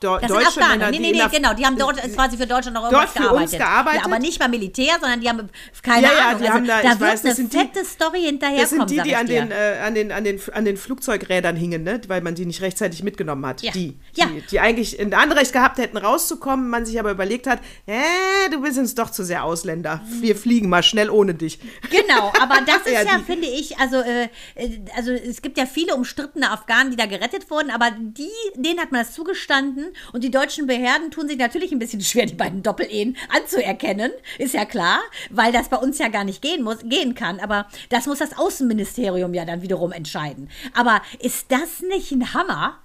Do das deutsche sind Afghanen. Männer, nee, nee, nee, genau. Die haben dort quasi für Deutschland noch irgendwas gearbeitet. gearbeitet. Ja, aber nicht beim Militär, sondern die haben keine ja, ja, Ahnung. Die also, haben da, da wird weiß, eine fette die, Story hinterherkommen. Das sind die, die an den, äh, an, den, an, den, an den Flugzeugrädern hingen, ne? weil man die nicht rechtzeitig mitgenommen hat. Ja. Die, die, ja. die eigentlich ein Anrecht gehabt hätten, rauszukommen, man sich aber überlegt hat, äh, du bist uns doch zu sehr Ausländer. Wir fliegen mal schnell ohne dich. Genau, aber das ist ja, ja finde ich, also, äh, äh, also es gibt ja viele umstrittene Afghanen, die da gerettet wurden, aber die, denen hat man das zugestanden und die deutschen Behörden tun sich natürlich ein bisschen schwer, die beiden Doppelehen anzuerkennen. Ist ja klar, weil das bei uns ja gar nicht gehen, muss, gehen kann. Aber das muss das Außenministerium ja dann wiederum entscheiden. Aber ist das nicht ein Hammer?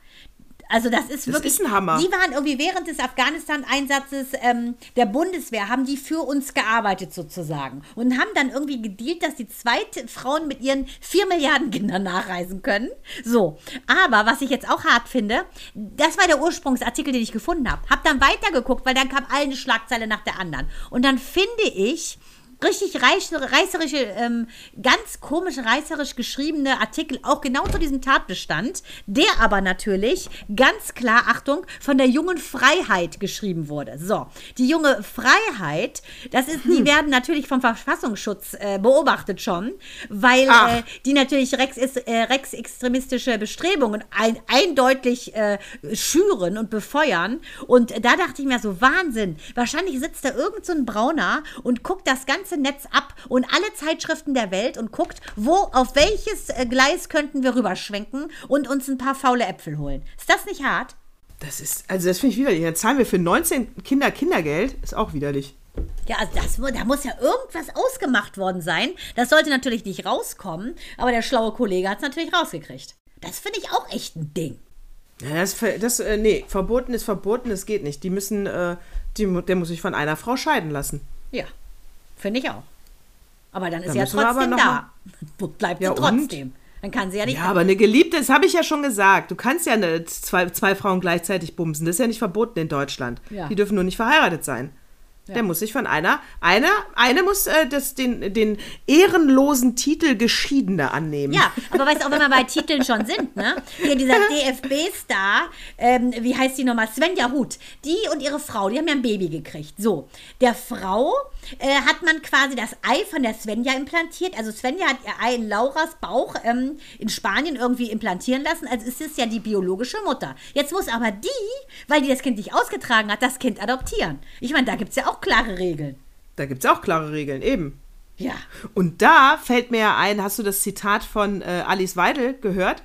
Also das ist das wirklich. Ist ein Hammer. Die waren irgendwie während des Afghanistan-Einsatzes ähm, der Bundeswehr, haben die für uns gearbeitet sozusagen. Und haben dann irgendwie gedealt, dass die zweite Frauen mit ihren vier Milliarden Kindern nachreisen können. So. Aber was ich jetzt auch hart finde, das war der Ursprungsartikel, den ich gefunden habe. Hab dann weitergeguckt, weil dann kam eine Schlagzeile nach der anderen. Und dann finde ich, richtig reißerische, ähm, ganz komisch reißerisch geschriebene Artikel, auch genau zu diesem Tatbestand, der aber natürlich ganz klar, Achtung, von der jungen Freiheit geschrieben wurde. So, die junge Freiheit, das ist, hm. die werden natürlich vom Verfassungsschutz äh, beobachtet schon, weil äh, die natürlich rex, äh, rechtsextremistische Bestrebungen ein, eindeutig äh, schüren und befeuern. Und da dachte ich mir so, Wahnsinn, wahrscheinlich sitzt da irgend so ein Brauner und guckt das Ganze ganze Netz ab und alle Zeitschriften der Welt und guckt, wo, auf welches äh, Gleis könnten wir rüberschwenken und uns ein paar faule Äpfel holen. Ist das nicht hart? Das ist, also das finde ich widerlich. Jetzt zahlen wir für 19 Kinder Kindergeld, ist auch widerlich. Ja, also das, da muss ja irgendwas ausgemacht worden sein. Das sollte natürlich nicht rauskommen, aber der schlaue Kollege hat es natürlich rausgekriegt. Das finde ich auch echt ein Ding. Ja, das, das äh, nee, verboten ist verboten, es geht nicht. Die müssen, äh, die, der muss sich von einer Frau scheiden lassen. Ja, Finde ich auch. Aber dann ist dann sie ja trotzdem da. Bleibt ja, sie trotzdem. Und? Dann kann sie ja nicht. Ja, aber eine Geliebte, das habe ich ja schon gesagt. Du kannst ja eine, zwei, zwei Frauen gleichzeitig bumsen. Das ist ja nicht verboten in Deutschland. Ja. Die dürfen nur nicht verheiratet sein. Ja. Der muss sich von einer, einer, eine muss äh, das, den, den ehrenlosen Titel Geschiedene annehmen. Ja, aber weißt du, auch wenn wir bei Titeln schon sind, ne? Hier dieser DFB-Star, ähm, wie heißt die nochmal? Svenja Huth. Die und ihre Frau, die haben ja ein Baby gekriegt. So, der Frau äh, hat man quasi das Ei von der Svenja implantiert. Also Svenja hat ihr Ei in Lauras Bauch ähm, in Spanien irgendwie implantieren lassen. Also es ist ja die biologische Mutter. Jetzt muss aber die, weil die das Kind nicht ausgetragen hat, das Kind adoptieren. Ich meine, da gibt es ja auch klare Regeln. Da gibt es auch klare Regeln, eben. Ja. Und da fällt mir ja ein, hast du das Zitat von äh, Alice Weidel gehört?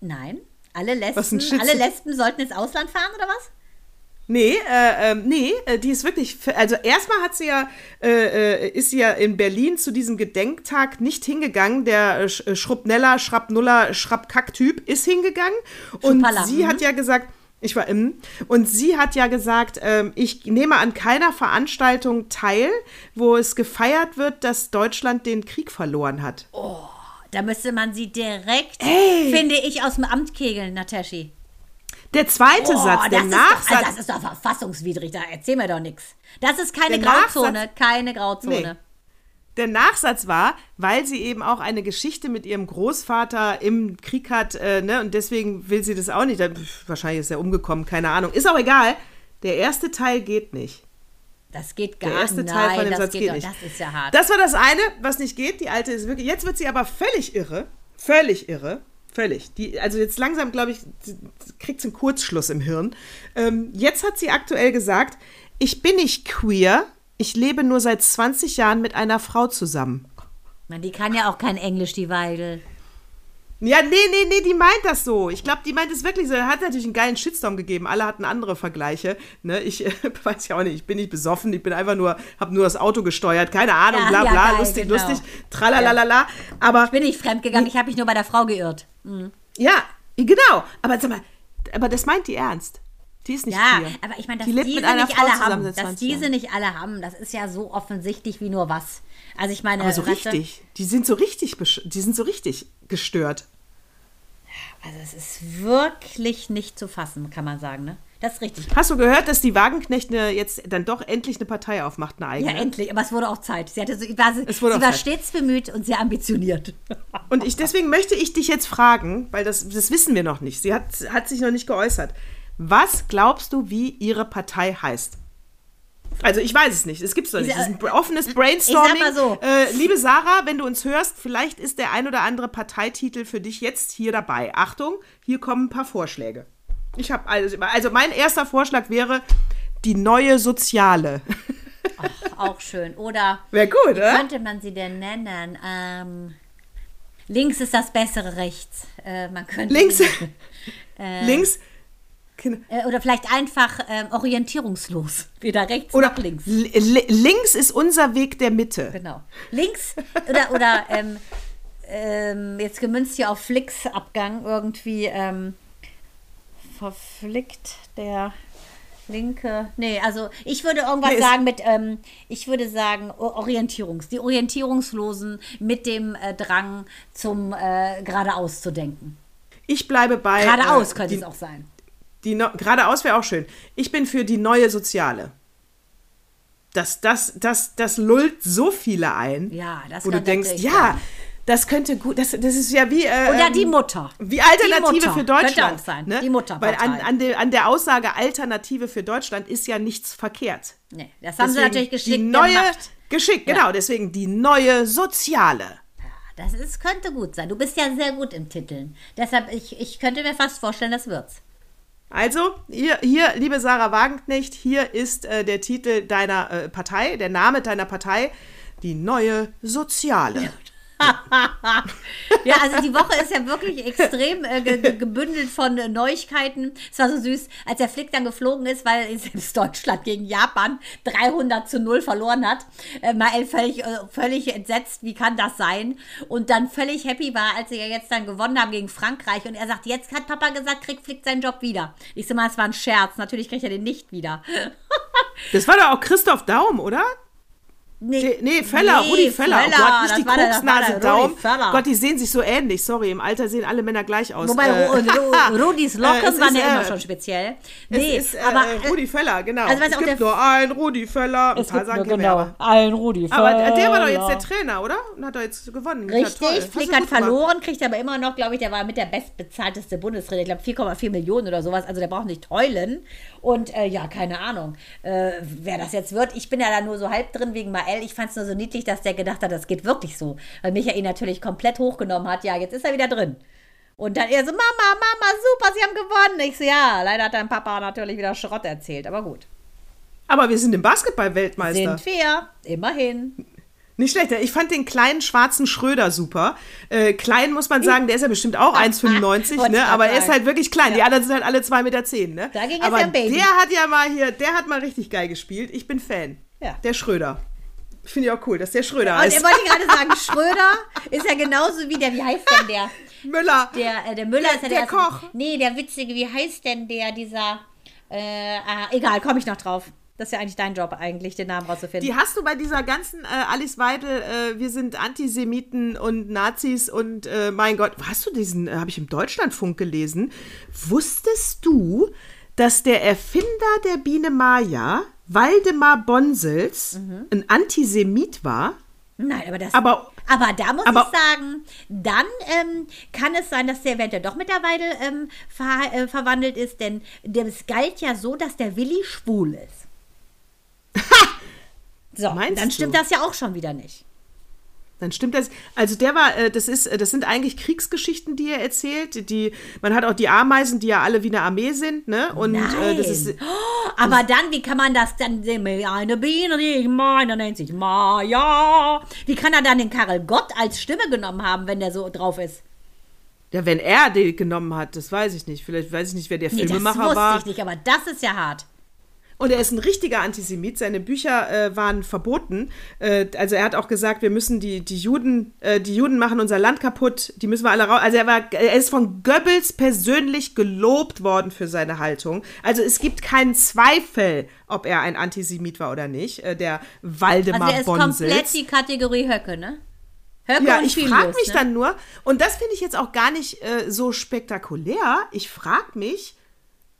Nein. Alle Lesben, alle Lesben sollten ins Ausland fahren, oder was? Nee, äh, äh, nee, äh, die ist wirklich. Also erstmal hat sie ja, äh, äh, ist sie ja in Berlin zu diesem Gedenktag nicht hingegangen. Der äh, Schrubneller, Schrabnuller, Schrabkack-Typ ist hingegangen. Und sie hat ja gesagt, ich war im. Und sie hat ja gesagt, ähm, ich nehme an keiner Veranstaltung teil, wo es gefeiert wird, dass Deutschland den Krieg verloren hat. Oh, da müsste man sie direkt, Ey. finde ich, aus dem Amt kegeln, Nataschi. Der zweite oh, Satz, der Nachsatz. Doch, das ist doch verfassungswidrig, da erzähl mir doch nichts. Das ist keine Grauzone, Nachsatz, keine Grauzone. Nee. Der Nachsatz war, weil sie eben auch eine Geschichte mit ihrem Großvater im Krieg hat, äh, ne, und deswegen will sie das auch nicht. Wahrscheinlich ist er umgekommen, keine Ahnung. Ist auch egal. Der erste Teil geht nicht. Das geht gar nicht. Der erste Teil Nein, von dem Satz geht, geht nicht. Das ist ja hart. Das war das eine, was nicht geht. Die alte ist wirklich. Jetzt wird sie aber völlig irre. Völlig irre. Völlig. Die, also jetzt langsam, glaube ich, kriegt sie einen Kurzschluss im Hirn. Ähm, jetzt hat sie aktuell gesagt, ich bin nicht queer, ich lebe nur seit 20 Jahren mit einer Frau zusammen. Man, die kann ja auch kein Englisch, die Weidel. Ja, nee, nee, nee, die meint das so. Ich glaube, die meint es wirklich so. Er hat natürlich einen geilen Shitstorm gegeben. Alle hatten andere Vergleiche. Ne? Ich äh, weiß ja auch nicht, ich bin nicht besoffen, ich bin einfach nur, habe nur das Auto gesteuert. Keine Ahnung, ja, bla bla, ja, geil, lustig, genau. lustig, tralalala. Aber. Ich bin nicht fremdgegangen, ich habe mich nur bei der Frau geirrt. Mhm. Ja, genau. Aber sag mal, aber das meint die ernst. Die ist nicht ja, queer. aber ich meine, dass die diese nicht Frau alle haben, dass diese nicht alle haben, das ist ja so offensichtlich wie nur was. Also ich meine, aber so richtig, die sind so richtig, die sind so richtig gestört. Also es ist wirklich nicht zu fassen, kann man sagen, ne? Das ist richtig. Hast du gehört, dass die Wagenknecht jetzt dann doch endlich eine Partei aufmacht, eine eigene? Ja, endlich. Aber es wurde auch Zeit. Sie, hatte so, war, sie war Zeit. stets bemüht und sehr ambitioniert. Und ich, deswegen möchte ich dich jetzt fragen, weil das, das wissen wir noch nicht. Sie hat, hat sich noch nicht geäußert. Was glaubst du, wie ihre Partei heißt? Also ich weiß es nicht. Es gibt doch nicht. Es ist ein offenes Brainstorming. So. Äh, liebe Sarah, wenn du uns hörst, vielleicht ist der ein oder andere Parteititel für dich jetzt hier dabei. Achtung, hier kommen ein paar Vorschläge. Ich habe also, also mein erster Vorschlag wäre die neue Soziale. Ach, auch schön. Oder Wäre gut, wie oder? könnte man sie denn nennen? Ähm, links ist das bessere rechts. Äh, man könnte links. äh, links äh, oder vielleicht einfach ähm, orientierungslos. Weder rechts oder noch links. links ist unser Weg der Mitte. Genau. Links oder, oder ähm, ähm, jetzt gemünzt hier auf Flix-Abgang irgendwie ähm, verflickt der linke. Nee, also ich würde irgendwas nee, sagen mit, ähm, ich würde sagen, Orientierungs, die Orientierungslosen mit dem äh, Drang zum äh, geradeaus zu denken. Ich bleibe bei. Geradeaus äh, könnte die, es auch sein. Die no geradeaus wäre auch schön. Ich bin für die neue Soziale. Das, das, das, das lullt so viele ein. Ja, das Wo du denkst, ja, das könnte gut, das, das ist ja wie. Äh, Oder die ähm, Mutter. Wie Alternative Mutter. für Deutschland. Könnte auch sein. Ne? Die Mutter. Weil an, an, de, an der Aussage Alternative für Deutschland ist ja nichts verkehrt. Nee, das haben deswegen sie natürlich geschickt die neue, gemacht. Geschickt, ja. genau. Deswegen die neue Soziale. Das ist, könnte gut sein. Du bist ja sehr gut im Titeln. Deshalb, ich, ich könnte mir fast vorstellen, das wird's. Also, hier, hier, liebe Sarah Wagenknecht, hier ist äh, der Titel deiner äh, Partei, der Name deiner Partei, die neue Soziale. ja, also die Woche ist ja wirklich extrem äh, ge gebündelt von äh, Neuigkeiten. Es war so süß, als der Flick dann geflogen ist, weil selbst Deutschland gegen Japan 300 zu 0 verloren hat. Äh, Mael völlig, äh, völlig entsetzt, wie kann das sein? Und dann völlig happy war, als sie ja jetzt dann gewonnen haben gegen Frankreich. Und er sagt, jetzt hat Papa gesagt, kriegt Flick seinen Job wieder. Ich sag mal, es war ein Scherz. Natürlich kriegt er den nicht wieder. das war doch auch Christoph Daum, oder? Nee, nee, Feller, nee, Rudi Feller. Feller. Oh Gott, nicht die Koksnase Daumen. Gott, die sehen sich so ähnlich. Sorry, im Alter sehen alle Männer gleich aus. Wobei äh, Rudis Locken äh, waren ja äh, immer schon speziell. Nee, es ist, äh, aber äh, Rudi Feller, genau. Also, es gibt nur einen Rudi Feller. Ein paar sagen genau, einen Rudi Feller. Aber der war doch jetzt der Trainer, oder? Und hat doch jetzt gewonnen. Richtig, Flick hat verloren, kriegt aber immer noch, glaube ich, der war mit der bestbezahlteste Bundestrainer. Ich glaube 4,4 Millionen oder sowas. Also der braucht nicht heulen. Und äh, ja, keine Ahnung, wer das jetzt wird. Ich bin ja da nur so halb drin wegen Mael. Ich fand es nur so niedlich niedlich, dass der gedacht hat, das geht wirklich so. Weil Michael ihn natürlich komplett hochgenommen hat. Ja, jetzt ist er wieder drin. Und dann er so, Mama, Mama, super, sie haben gewonnen. Ich so, ja, leider hat dein Papa natürlich wieder Schrott erzählt, aber gut. Aber wir sind im Basketball-Weltmeister. Sind wir, immerhin. Nicht schlecht. Ich fand den kleinen schwarzen Schröder super. Äh, klein muss man sagen, der ist ja bestimmt auch 1,95, ne? Aber er ist halt wirklich klein. Ja. Die anderen sind halt alle 2,10 Meter, zehn, ne? Da ging Aber es ja Baby. der hat ja mal hier, der hat mal richtig geil gespielt. Ich bin Fan. Ja. Der Schröder. Finde ich auch cool, dass der Schröder heißt. Und er wollte gerade sagen, Schröder ist ja genauso wie der, wie heißt denn der? Müller. Der, äh, der Müller der, ist ja der, der Koch. Nee, der Witzige, wie heißt denn der, dieser, äh, ah, egal, komme ich noch drauf. Das ist ja eigentlich dein Job, eigentlich, den Namen rauszufinden. Die hast du bei dieser ganzen äh, Alice Weidel, äh, wir sind Antisemiten und Nazis und äh, mein Gott, hast du diesen, äh, habe ich im Deutschlandfunk gelesen? Wusstest du, dass der Erfinder der Biene Maya Waldemar Bonsels mhm. ein Antisemit war. Nein, aber das. Aber, aber da muss aber, ich sagen, dann ähm, kann es sein, dass der eventuell doch mit der Weidel ähm, ver, äh, verwandelt ist, denn es galt ja so, dass der Willi schwul ist. Ha! So, Meinst dann stimmt du? das ja auch schon wieder nicht. Dann stimmt das. Also der war, äh, das ist, das sind eigentlich Kriegsgeschichten, die er erzählt. Die, man hat auch die Ameisen, die ja alle wie eine Armee sind, ne? Und Nein. Äh, das ist. Oh, aber dann, wie kann man das dann eine Biene, die ich meine, nennt sich Maya. Wie kann er dann den Karel Gott als Stimme genommen haben, wenn der so drauf ist? Ja, wenn er den genommen hat, das weiß ich nicht. Vielleicht weiß ich nicht, wer der nee, Filmemacher war. Das wusste war. ich nicht, aber das ist ja hart. Und er ist ein richtiger Antisemit. Seine Bücher äh, waren verboten. Äh, also er hat auch gesagt, wir müssen die, die Juden, äh, die Juden machen unser Land kaputt. Die müssen wir alle raus. Also er war, er ist von Goebbels persönlich gelobt worden für seine Haltung. Also es gibt keinen Zweifel, ob er ein Antisemit war oder nicht. Äh, der Waldemar Also er ist Bonsels. komplett die Kategorie Höcke, ne? Höcke ja, ich frage mich ne? dann nur, und das finde ich jetzt auch gar nicht äh, so spektakulär. Ich frage mich,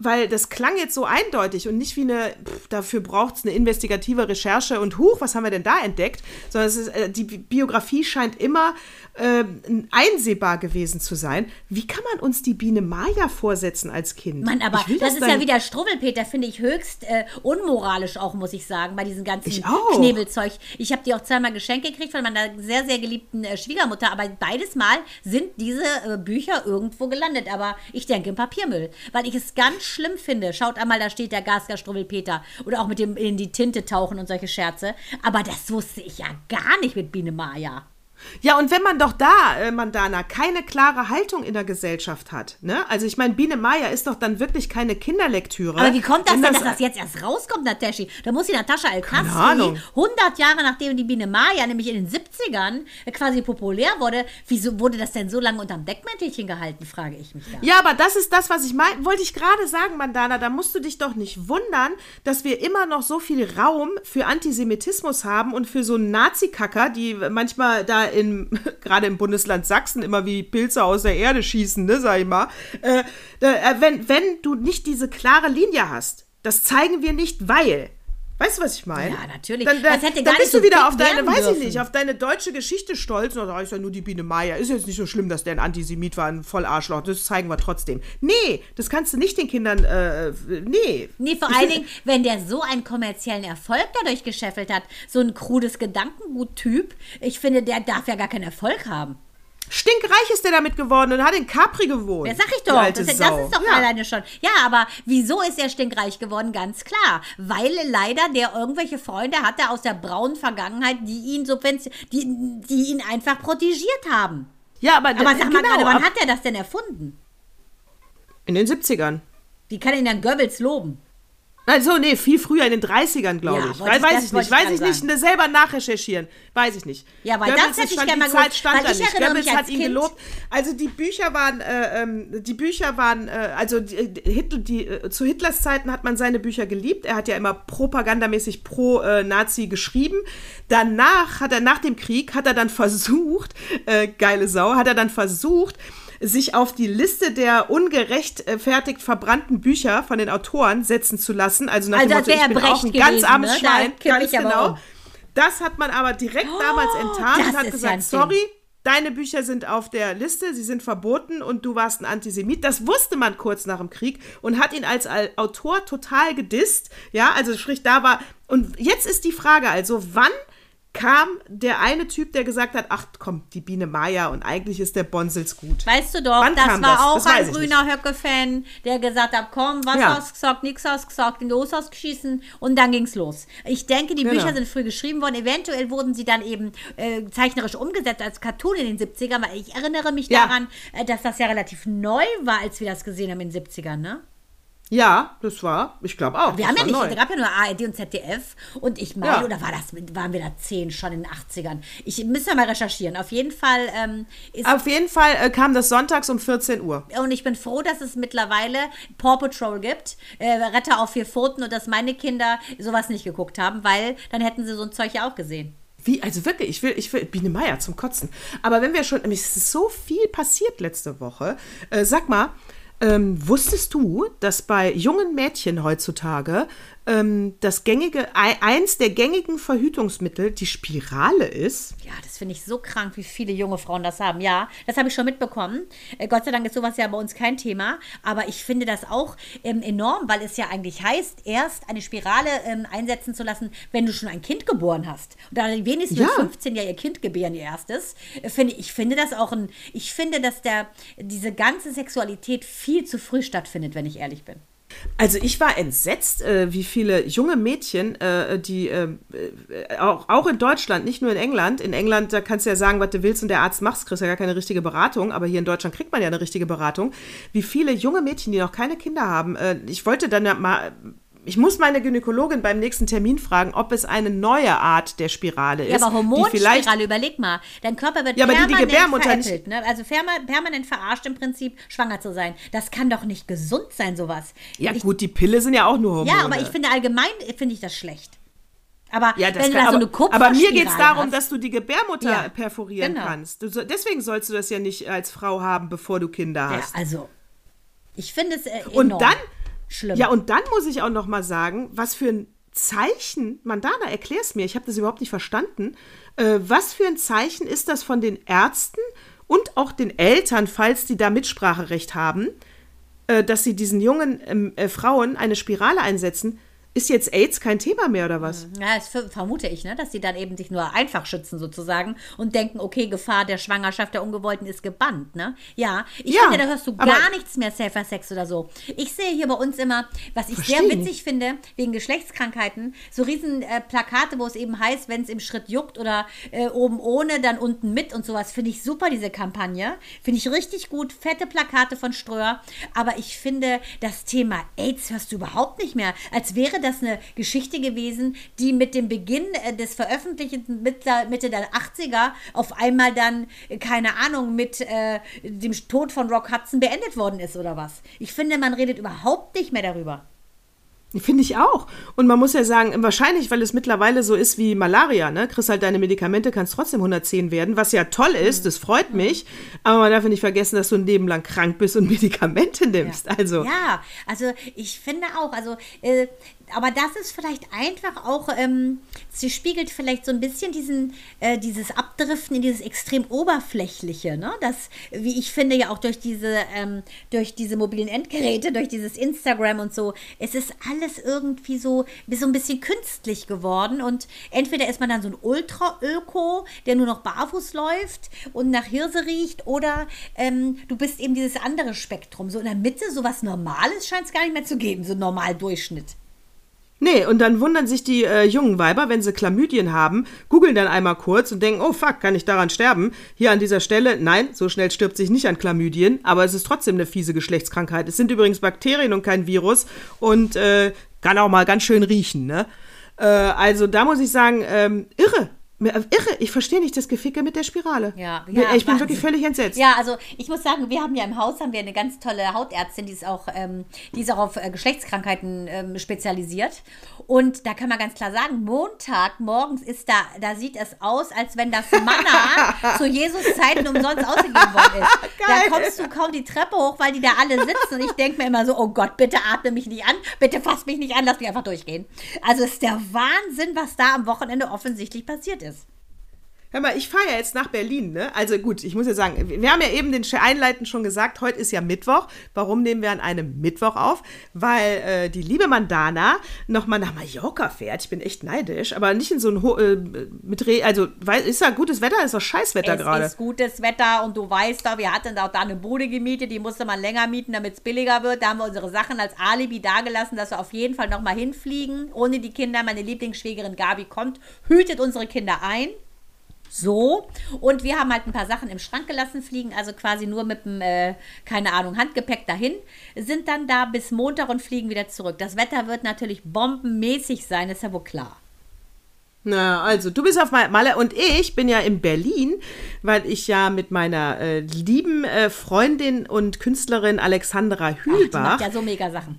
weil das klang jetzt so eindeutig und nicht wie eine, pff, dafür braucht es eine investigative Recherche und huch, was haben wir denn da entdeckt, sondern es ist, äh, die Biografie scheint immer äh, einsehbar gewesen zu sein. Wie kann man uns die Biene Maya vorsetzen als Kind? Mann, aber das, das ist ja wieder Struwwelpeter, finde ich höchst äh, unmoralisch auch, muss ich sagen, bei diesem ganzen ich Knebelzeug. Ich habe die auch zweimal geschenkt gekriegt von meiner sehr, sehr geliebten äh, Schwiegermutter, aber beides Mal sind diese äh, Bücher irgendwo gelandet. Aber ich denke im Papiermüll, weil ich es ganz schlimm finde. Schaut einmal, da steht der Gasker Struwwelpeter oder auch mit dem in die Tinte tauchen und solche Scherze. Aber das wusste ich ja gar nicht mit Biene Maya. Ja, und wenn man doch da, äh, Mandana, keine klare Haltung in der Gesellschaft hat, ne? Also ich meine, Biene Maya ist doch dann wirklich keine Kinderlektüre. Aber wie kommt das denn, das, dass das jetzt erst rauskommt, Nataschi? Da muss die Natascha El-Kasri, 100 Jahre nachdem die Biene Maya, nämlich in den 70ern, äh, quasi populär wurde, wieso wurde das denn so lange unterm Deckmäntelchen gehalten, frage ich mich da. Ja, aber das ist das, was ich meine, wollte ich gerade sagen, Mandana, da musst du dich doch nicht wundern, dass wir immer noch so viel Raum für Antisemitismus haben und für so Nazi-Kacker, die manchmal da in, gerade im Bundesland Sachsen immer wie Pilze aus der Erde schießen, ne, sag ich mal. Äh, äh, wenn, wenn du nicht diese klare Linie hast, das zeigen wir nicht, weil. Weißt du, was ich meine? Ja, natürlich. Dann, dann, dann bist du wieder auf deine, weiß ich nicht, auf deine deutsche Geschichte stolz. Und da ist ja nur die Biene Meier. Ist jetzt nicht so schlimm, dass der ein Antisemit war, ein Vollarschloch. Das zeigen wir trotzdem. Nee, das kannst du nicht den Kindern, äh, nee. Nee, vor allen Dingen, wenn der so einen kommerziellen Erfolg dadurch gescheffelt hat, so ein krudes Gedankengut-Typ, ich finde, der darf ja gar keinen Erfolg haben. Stinkreich ist der damit geworden und hat in Capri gewohnt. Ja, sag ich doch. Das, das, ist doch ja. alleine schon. Ja, aber wieso ist er stinkreich geworden? Ganz klar. Weil leider der irgendwelche Freunde hatte aus der braunen Vergangenheit, die ihn subventioniert, die, die ihn einfach protegiert haben. Ja, aber, aber sag mal genau, gerade, wann hat er das denn erfunden? In den 70ern. Wie kann ihn dann Goebbels loben? Also, nee, viel früher in den 30ern, glaube ja, ich. Weiß, weiß ich nicht. Weiß ich nicht. Ne, selber nachrecherchieren. Weiß ich nicht. Ja, weil Goebbels das hätte ich gerne mal Zeit stand da nicht. Goebbels hat ihn kind. gelobt. Also die Bücher waren, äh, ähm, die Bücher waren, äh, also die, Hitler, die, äh, zu Hitlers Zeiten hat man seine Bücher geliebt. Er hat ja immer propagandamäßig pro äh, Nazi geschrieben. Danach hat er, nach dem Krieg, hat er dann versucht, äh, geile Sau, hat er dann versucht, sich auf die Liste der ungerechtfertigt verbrannten Bücher von den Autoren setzen zu lassen. Also nach also dem Motto, ich bin auch ein ganz armes ne? Schwein. Ganz genau. Um. Das hat man aber direkt oh, damals enttarnt und hat gesagt, sorry, deine Bücher sind auf der Liste, sie sind verboten und du warst ein Antisemit. Das wusste man kurz nach dem Krieg und hat ihn als Autor total gedisst. Ja, also sprich, da war. Und jetzt ist die Frage also, wann kam der eine Typ, der gesagt hat, ach komm, die Biene Maya und eigentlich ist der Bonsels gut. Weißt du doch, Wann das war das? auch das ein grüner Höcke-Fan, der gesagt hat, komm, was ja. hast gesagt, nix hast gesagt, los hast geschissen und dann ging's los. Ich denke, die genau. Bücher sind früh geschrieben worden, eventuell wurden sie dann eben äh, zeichnerisch umgesetzt als Cartoon in den 70ern, weil ich erinnere mich ja. daran, äh, dass das ja relativ neu war, als wir das gesehen haben in den 70ern, ne? Ja, das war, ich glaube auch. Wir haben ja nicht, es gab ja nur ARD und ZDF und ich meine, ja. oder war das, waren wir da zehn schon in den 80ern? Ich müsste mal recherchieren. Auf jeden Fall ähm, ist. Auf jeden Fall äh, kam das sonntags um 14 Uhr. Und ich bin froh, dass es mittlerweile Paw Patrol gibt, äh, Retter auf vier Pfoten und dass meine Kinder sowas nicht geguckt haben, weil dann hätten sie so ein Zeug ja auch gesehen. Wie? Also wirklich, ich will, ich will Biene Meier zum Kotzen. Aber wenn wir schon, es ist so viel passiert letzte Woche. Äh, sag mal, Ähm, wusstest du, dass bei jungen Mädchen heutzutage ähm, das gängige, eins der gängigen Verhütungsmittel die Spirale ist? Ja, das finde ich so krank, wie viele junge Frauen das haben. Ja, das habe ich schon mitbekommen. Äh, Gott sei Dank ist sowas ja bei uns kein Thema. Aber ich finde das auch ähm, enorm, weil es ja eigentlich heißt, erst eine Spirale ähm, einsetzen zu lassen, wenn du schon ein Kind geboren hast. Und da die wenigsten ja. 15 ja ihr Kind gebären, ihr erstes. Äh, finde, ich finde das auch ein, ich finde, dass der, diese ganze Sexualität viel zu früh stattfindet, wenn ich ehrlich bin. Also ich war entsetzt, äh, wie viele junge Mädchen, äh, die äh, äh, auch, auch in Deutschland, nicht nur in England, in England, da kannst du ja sagen, was du willst und der Arzt macht, kriegst ja gar keine richtige Beratung, aber hier in Deutschland kriegt man ja eine richtige Beratung, wie viele junge Mädchen, die noch keine Kinder haben. Äh, ich wollte dann ja mal ich muss meine Gynäkologin beim nächsten Termin fragen, ob es eine neue Art der Spirale ist. Ja, aber Hormonspirale, überleg mal. Dein Körper wird ja, permanent die, die veräppelt, ne? Also permanent verarscht im Prinzip, schwanger zu sein. Das kann doch nicht gesund sein, sowas. Ja ich, gut, die Pille sind ja auch nur Hormone. Ja, aber ich finde allgemein, finde ich das schlecht. Aber ja, wenn du da so eine Aber mir geht es darum, hast. dass du die Gebärmutter ja, perforieren genau. kannst. Du, deswegen sollst du das ja nicht als Frau haben, bevor du Kinder hast. Ja, also, ich finde es äh, Und dann Schlimm. Ja, und dann muss ich auch noch mal sagen, was für ein Zeichen, Mandana, erklär's mir, ich habe das überhaupt nicht verstanden. Äh, was für ein Zeichen ist das von den Ärzten und auch den Eltern, falls die da Mitspracherecht haben, äh, dass sie diesen jungen ähm, äh, Frauen eine Spirale einsetzen? Ist jetzt AIDS kein Thema mehr oder was? Ja, das vermute ich, ne? dass sie dann eben sich nur einfach schützen sozusagen und denken, okay, Gefahr der Schwangerschaft der Ungewollten ist gebannt. Ne? Ja, ich ja, finde, da hörst du gar nichts mehr Safer Sex oder so. Ich sehe hier bei uns immer, was ich sehr witzig finde, wegen Geschlechtskrankheiten, so riesen äh, Plakate, wo es eben heißt, wenn es im Schritt juckt oder äh, oben ohne, dann unten mit und sowas. Finde ich super, diese Kampagne. Finde ich richtig gut. Fette Plakate von Ströer. Aber ich finde, das Thema AIDS hörst du überhaupt nicht mehr. Als wäre das eine Geschichte gewesen, die mit dem Beginn äh, des Veröffentlichten Mitte der 80er auf einmal dann, äh, keine Ahnung, mit äh, dem Tod von Rock Hudson beendet worden ist oder was. Ich finde, man redet überhaupt nicht mehr darüber. Finde ich auch. Und man muss ja sagen, wahrscheinlich, weil es mittlerweile so ist wie Malaria, ne? Kriegst halt deine Medikamente, kannst trotzdem 110 werden, was ja toll ist, das freut mich. Aber man darf nicht vergessen, dass du ein Leben lang krank bist und Medikamente nimmst. Ja. Also. Ja, also ich finde auch, also äh, aber das ist vielleicht einfach auch, ähm, sie spiegelt vielleicht so ein bisschen diesen, äh, dieses Abdriften in dieses extrem Oberflächliche, ne? Das, wie ich finde, ja auch durch diese, ähm, durch diese mobilen Endgeräte, durch dieses Instagram und so, es ist alles irgendwie so, so ein bisschen künstlich geworden und entweder ist man dann so ein Ultra-Öko, der nur noch barfuß läuft und nach Hirse riecht oder ähm, du bist eben dieses andere Spektrum. So in der Mitte, so was Normales scheint es gar nicht mehr zu geben, so normal Durchschnitt. Nee, und dann wundern sich die äh, jungen Weiber, wenn sie Chlamydien haben, googeln dann einmal kurz und denken, oh fuck, kann ich daran sterben? Hier an dieser Stelle, nein, so schnell stirbt sich nicht an Chlamydien, aber es ist trotzdem eine fiese Geschlechtskrankheit. Es sind übrigens Bakterien und kein Virus und äh, kann auch mal ganz schön riechen, ne? Äh, also da muss ich sagen, ähm, irre. Irre, ich verstehe nicht das Geficke mit der Spirale. Ja, ja ich bin Wahnsinn. wirklich völlig entsetzt. Ja, also ich muss sagen, wir haben ja im Haus haben wir eine ganz tolle Hautärztin, die ist auch, ähm, die ist auch auf äh, Geschlechtskrankheiten ähm, spezialisiert. Und da kann man ganz klar sagen, Montag morgens ist da, da sieht es aus, als wenn das Manna zu Jesus Zeiten umsonst ausgegeben worden ist. Da kommst du kaum die Treppe hoch, weil die da alle sitzen. Und ich denke mir immer so, oh Gott, bitte atme mich nicht an, bitte fass mich nicht an, lass mich einfach durchgehen. Also es ist der Wahnsinn, was da am Wochenende offensichtlich passiert ist. Hör mal, ich fahre ja jetzt nach Berlin, ne? Also gut, ich muss ja sagen, wir haben ja eben den einleitend schon gesagt, heute ist ja Mittwoch. Warum nehmen wir an einem Mittwoch auf? Weil äh, die liebe Mandana nochmal nach Mallorca fährt. Ich bin echt neidisch, aber nicht in so ein, Ho äh, mit Re also, weil, ist ja gutes Wetter, ist doch Scheißwetter gerade. Es ist gutes Wetter und du weißt doch, wir hatten auch da eine Bude gemietet, die musste man länger mieten, damit es billiger wird. Da haben wir unsere Sachen als Alibi dagelassen, dass wir auf jeden Fall nochmal hinfliegen. Ohne die Kinder, meine Lieblingsschwägerin Gabi kommt, hütet unsere Kinder ein. So. Und wir haben halt ein paar Sachen im Schrank gelassen fliegen, also quasi nur mit dem, äh, keine Ahnung, Handgepäck dahin, sind dann da bis Montag und fliegen wieder zurück. Das Wetter wird natürlich bombenmäßig sein, ist ja wohl klar. Na, also du bist auf Malle und ich bin ja in Berlin, weil ich ja mit meiner äh, lieben äh, Freundin und Künstlerin Alexandra Hühlbach. Ach, die macht ja so mega Sachen.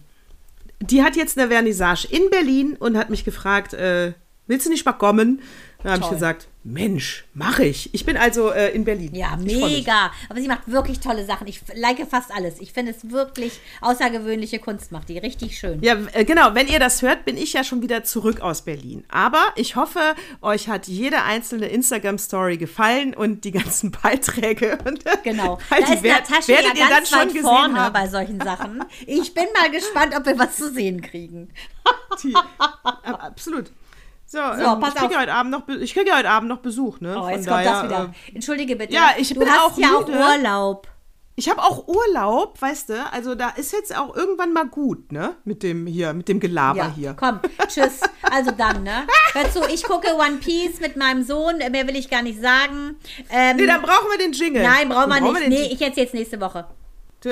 Die hat jetzt eine Vernissage in Berlin und hat mich gefragt, äh, willst du nicht mal kommen? Da habe ich gesagt, Mensch, mache ich. Ich bin also äh, in Berlin. Ja, mega. Aber sie macht wirklich tolle Sachen. Ich like fast alles. Ich finde es wirklich außergewöhnliche Kunst, macht die richtig schön. Ja, äh, genau. Wenn ihr das hört, bin ich ja schon wieder zurück aus Berlin. Aber ich hoffe, euch hat jede einzelne Instagram-Story gefallen und die ganzen Beiträge. Und, genau. Halt da ist wer Natascha werdet ja ihr ganz dann schon vorne haben. bei solchen Sachen. Ich bin mal gespannt, ob wir was zu sehen kriegen. Die, absolut. So, so ähm, pass ich kriege heute Abend noch, ich kriege heute Abend noch Besuch, ne? Oh, jetzt Von kommt daher, das wieder. Äh, Entschuldige bitte. Ja, ich du bin hast auch ja müde. auch Urlaub. Ich habe auch Urlaub, weißt du? Also da ist jetzt auch irgendwann mal gut, ne? Mit dem hier, mit dem Gelaber ja, hier. Komm, tschüss. Also dann, ne? Hör zu, ich gucke One Piece mit meinem Sohn. Mehr will ich gar nicht sagen. Ähm, nee, dann brauchen wir den Jingle. Nein, brauchen wir nicht. Wir nee, ich jetzt jetzt nächste Woche.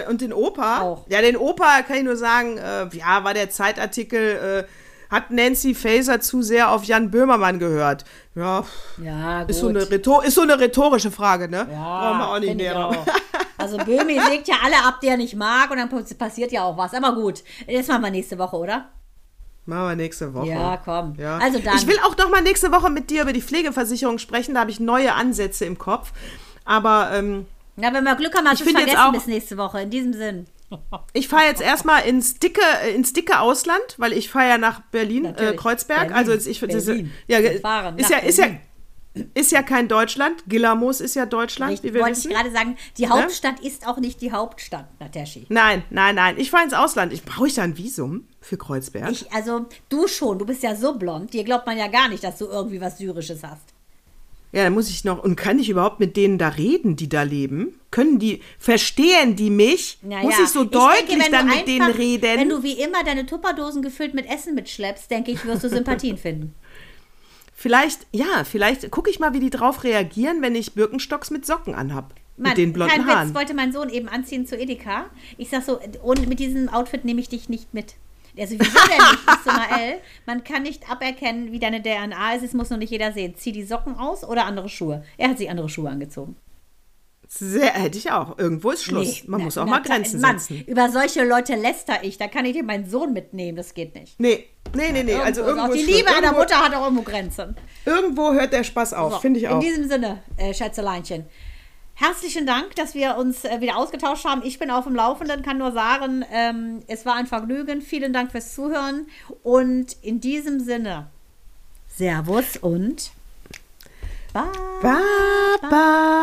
Und den Opa? Auch. Ja, den Opa kann ich nur sagen, äh, ja, war der Zeitartikel. Äh, hat Nancy Faeser zu sehr auf Jan Böhmermann gehört? Ja, ja ist, so eine ist so eine rhetorische Frage, ne? Ja, Brauchen wir auch nicht näher. Also Böhmi sägt ja alle ab, die er nicht mag und dann passiert ja auch was. Aber gut, das machen wir nächste Woche, oder? Machen wir nächste Woche. Ja, komm. Ja. Also dann. Ich will auch noch mal nächste Woche mit dir über die Pflegeversicherung sprechen. Da habe ich neue Ansätze im Kopf. Aber ähm, ja, wenn wir Glück haben, hast du es vergessen auch, bis nächste Woche. In diesem Sinn. Ich fahre jetzt erstmal ins dicke, ins dicke Ausland, weil ich fahre ja nach Berlin, äh, Kreuzberg. Berlin. Also ich Berlin. ja, ist ja, ist ja, ist ja kein Deutschland. Gilamos ist ja Deutschland, Richtig, wie wir wollte wissen. ich gerade sagen, die ne? Hauptstadt ne? ist auch nicht die Hauptstadt, Nataschi. Nein, nein, nein. Ich fahre ins Ausland. Ich brauche ich da ein Visum für Kreuzberg? Ich, also du schon. Du bist ja so blond. Dir glaubt man ja gar nicht, dass du irgendwie was Syrisches hast. Ja, dann muss ich noch. Und kann ich überhaupt mit denen da reden, die da leben? Können die, verstehen die mich? Ja, muss ich so ich deutlich denke, dann mit einfach, denen reden? Wenn du wie immer deine Tupperdosen gefüllt mit Essen mitschleppst, denke ich, wirst du Sympathien finden. Vielleicht, ja, vielleicht gucke ich mal, wie die drauf reagieren, wenn ich Birkenstocks mit Socken anhab. Mann, mit den blonden Haaren. Witz, wollte mein Sohn eben anziehen zu Edeka. Ich sag so, und mit diesem Outfit nehme ich dich nicht mit. Also wieso denn nicht, Ismael? Man kann nicht aberkennen, wie deine DNA ist. Es muss noch nicht jeder sehen. Zieh die Socken aus oder andere Schuhe. Er hat sich andere Schuhe angezogen. Sehr, hätte ich auch. Irgendwo ist Schluss. Nee, Man na, muss auch na, mal Grenzen Mann, setzen. Über solche Leute läster ich. Da kann ich dir meinen Sohn mitnehmen. Das geht nicht. Nee, nee, nee, nee. Ja, also irgendwo auch die Liebe einer Mutter hat auch irgendwo Grenzen. Irgendwo hört der Spaß auf, so, finde ich auch. In diesem Sinne, äh, Schätzeleinchen. Herzlichen Dank, dass wir uns äh, wieder ausgetauscht haben. Ich bin auf dem Laufenden, kann nur sagen, ähm, es war ein Vergnügen. Vielen Dank fürs Zuhören. Und in diesem Sinne, Servus und Bye. Bye. Bye. bye.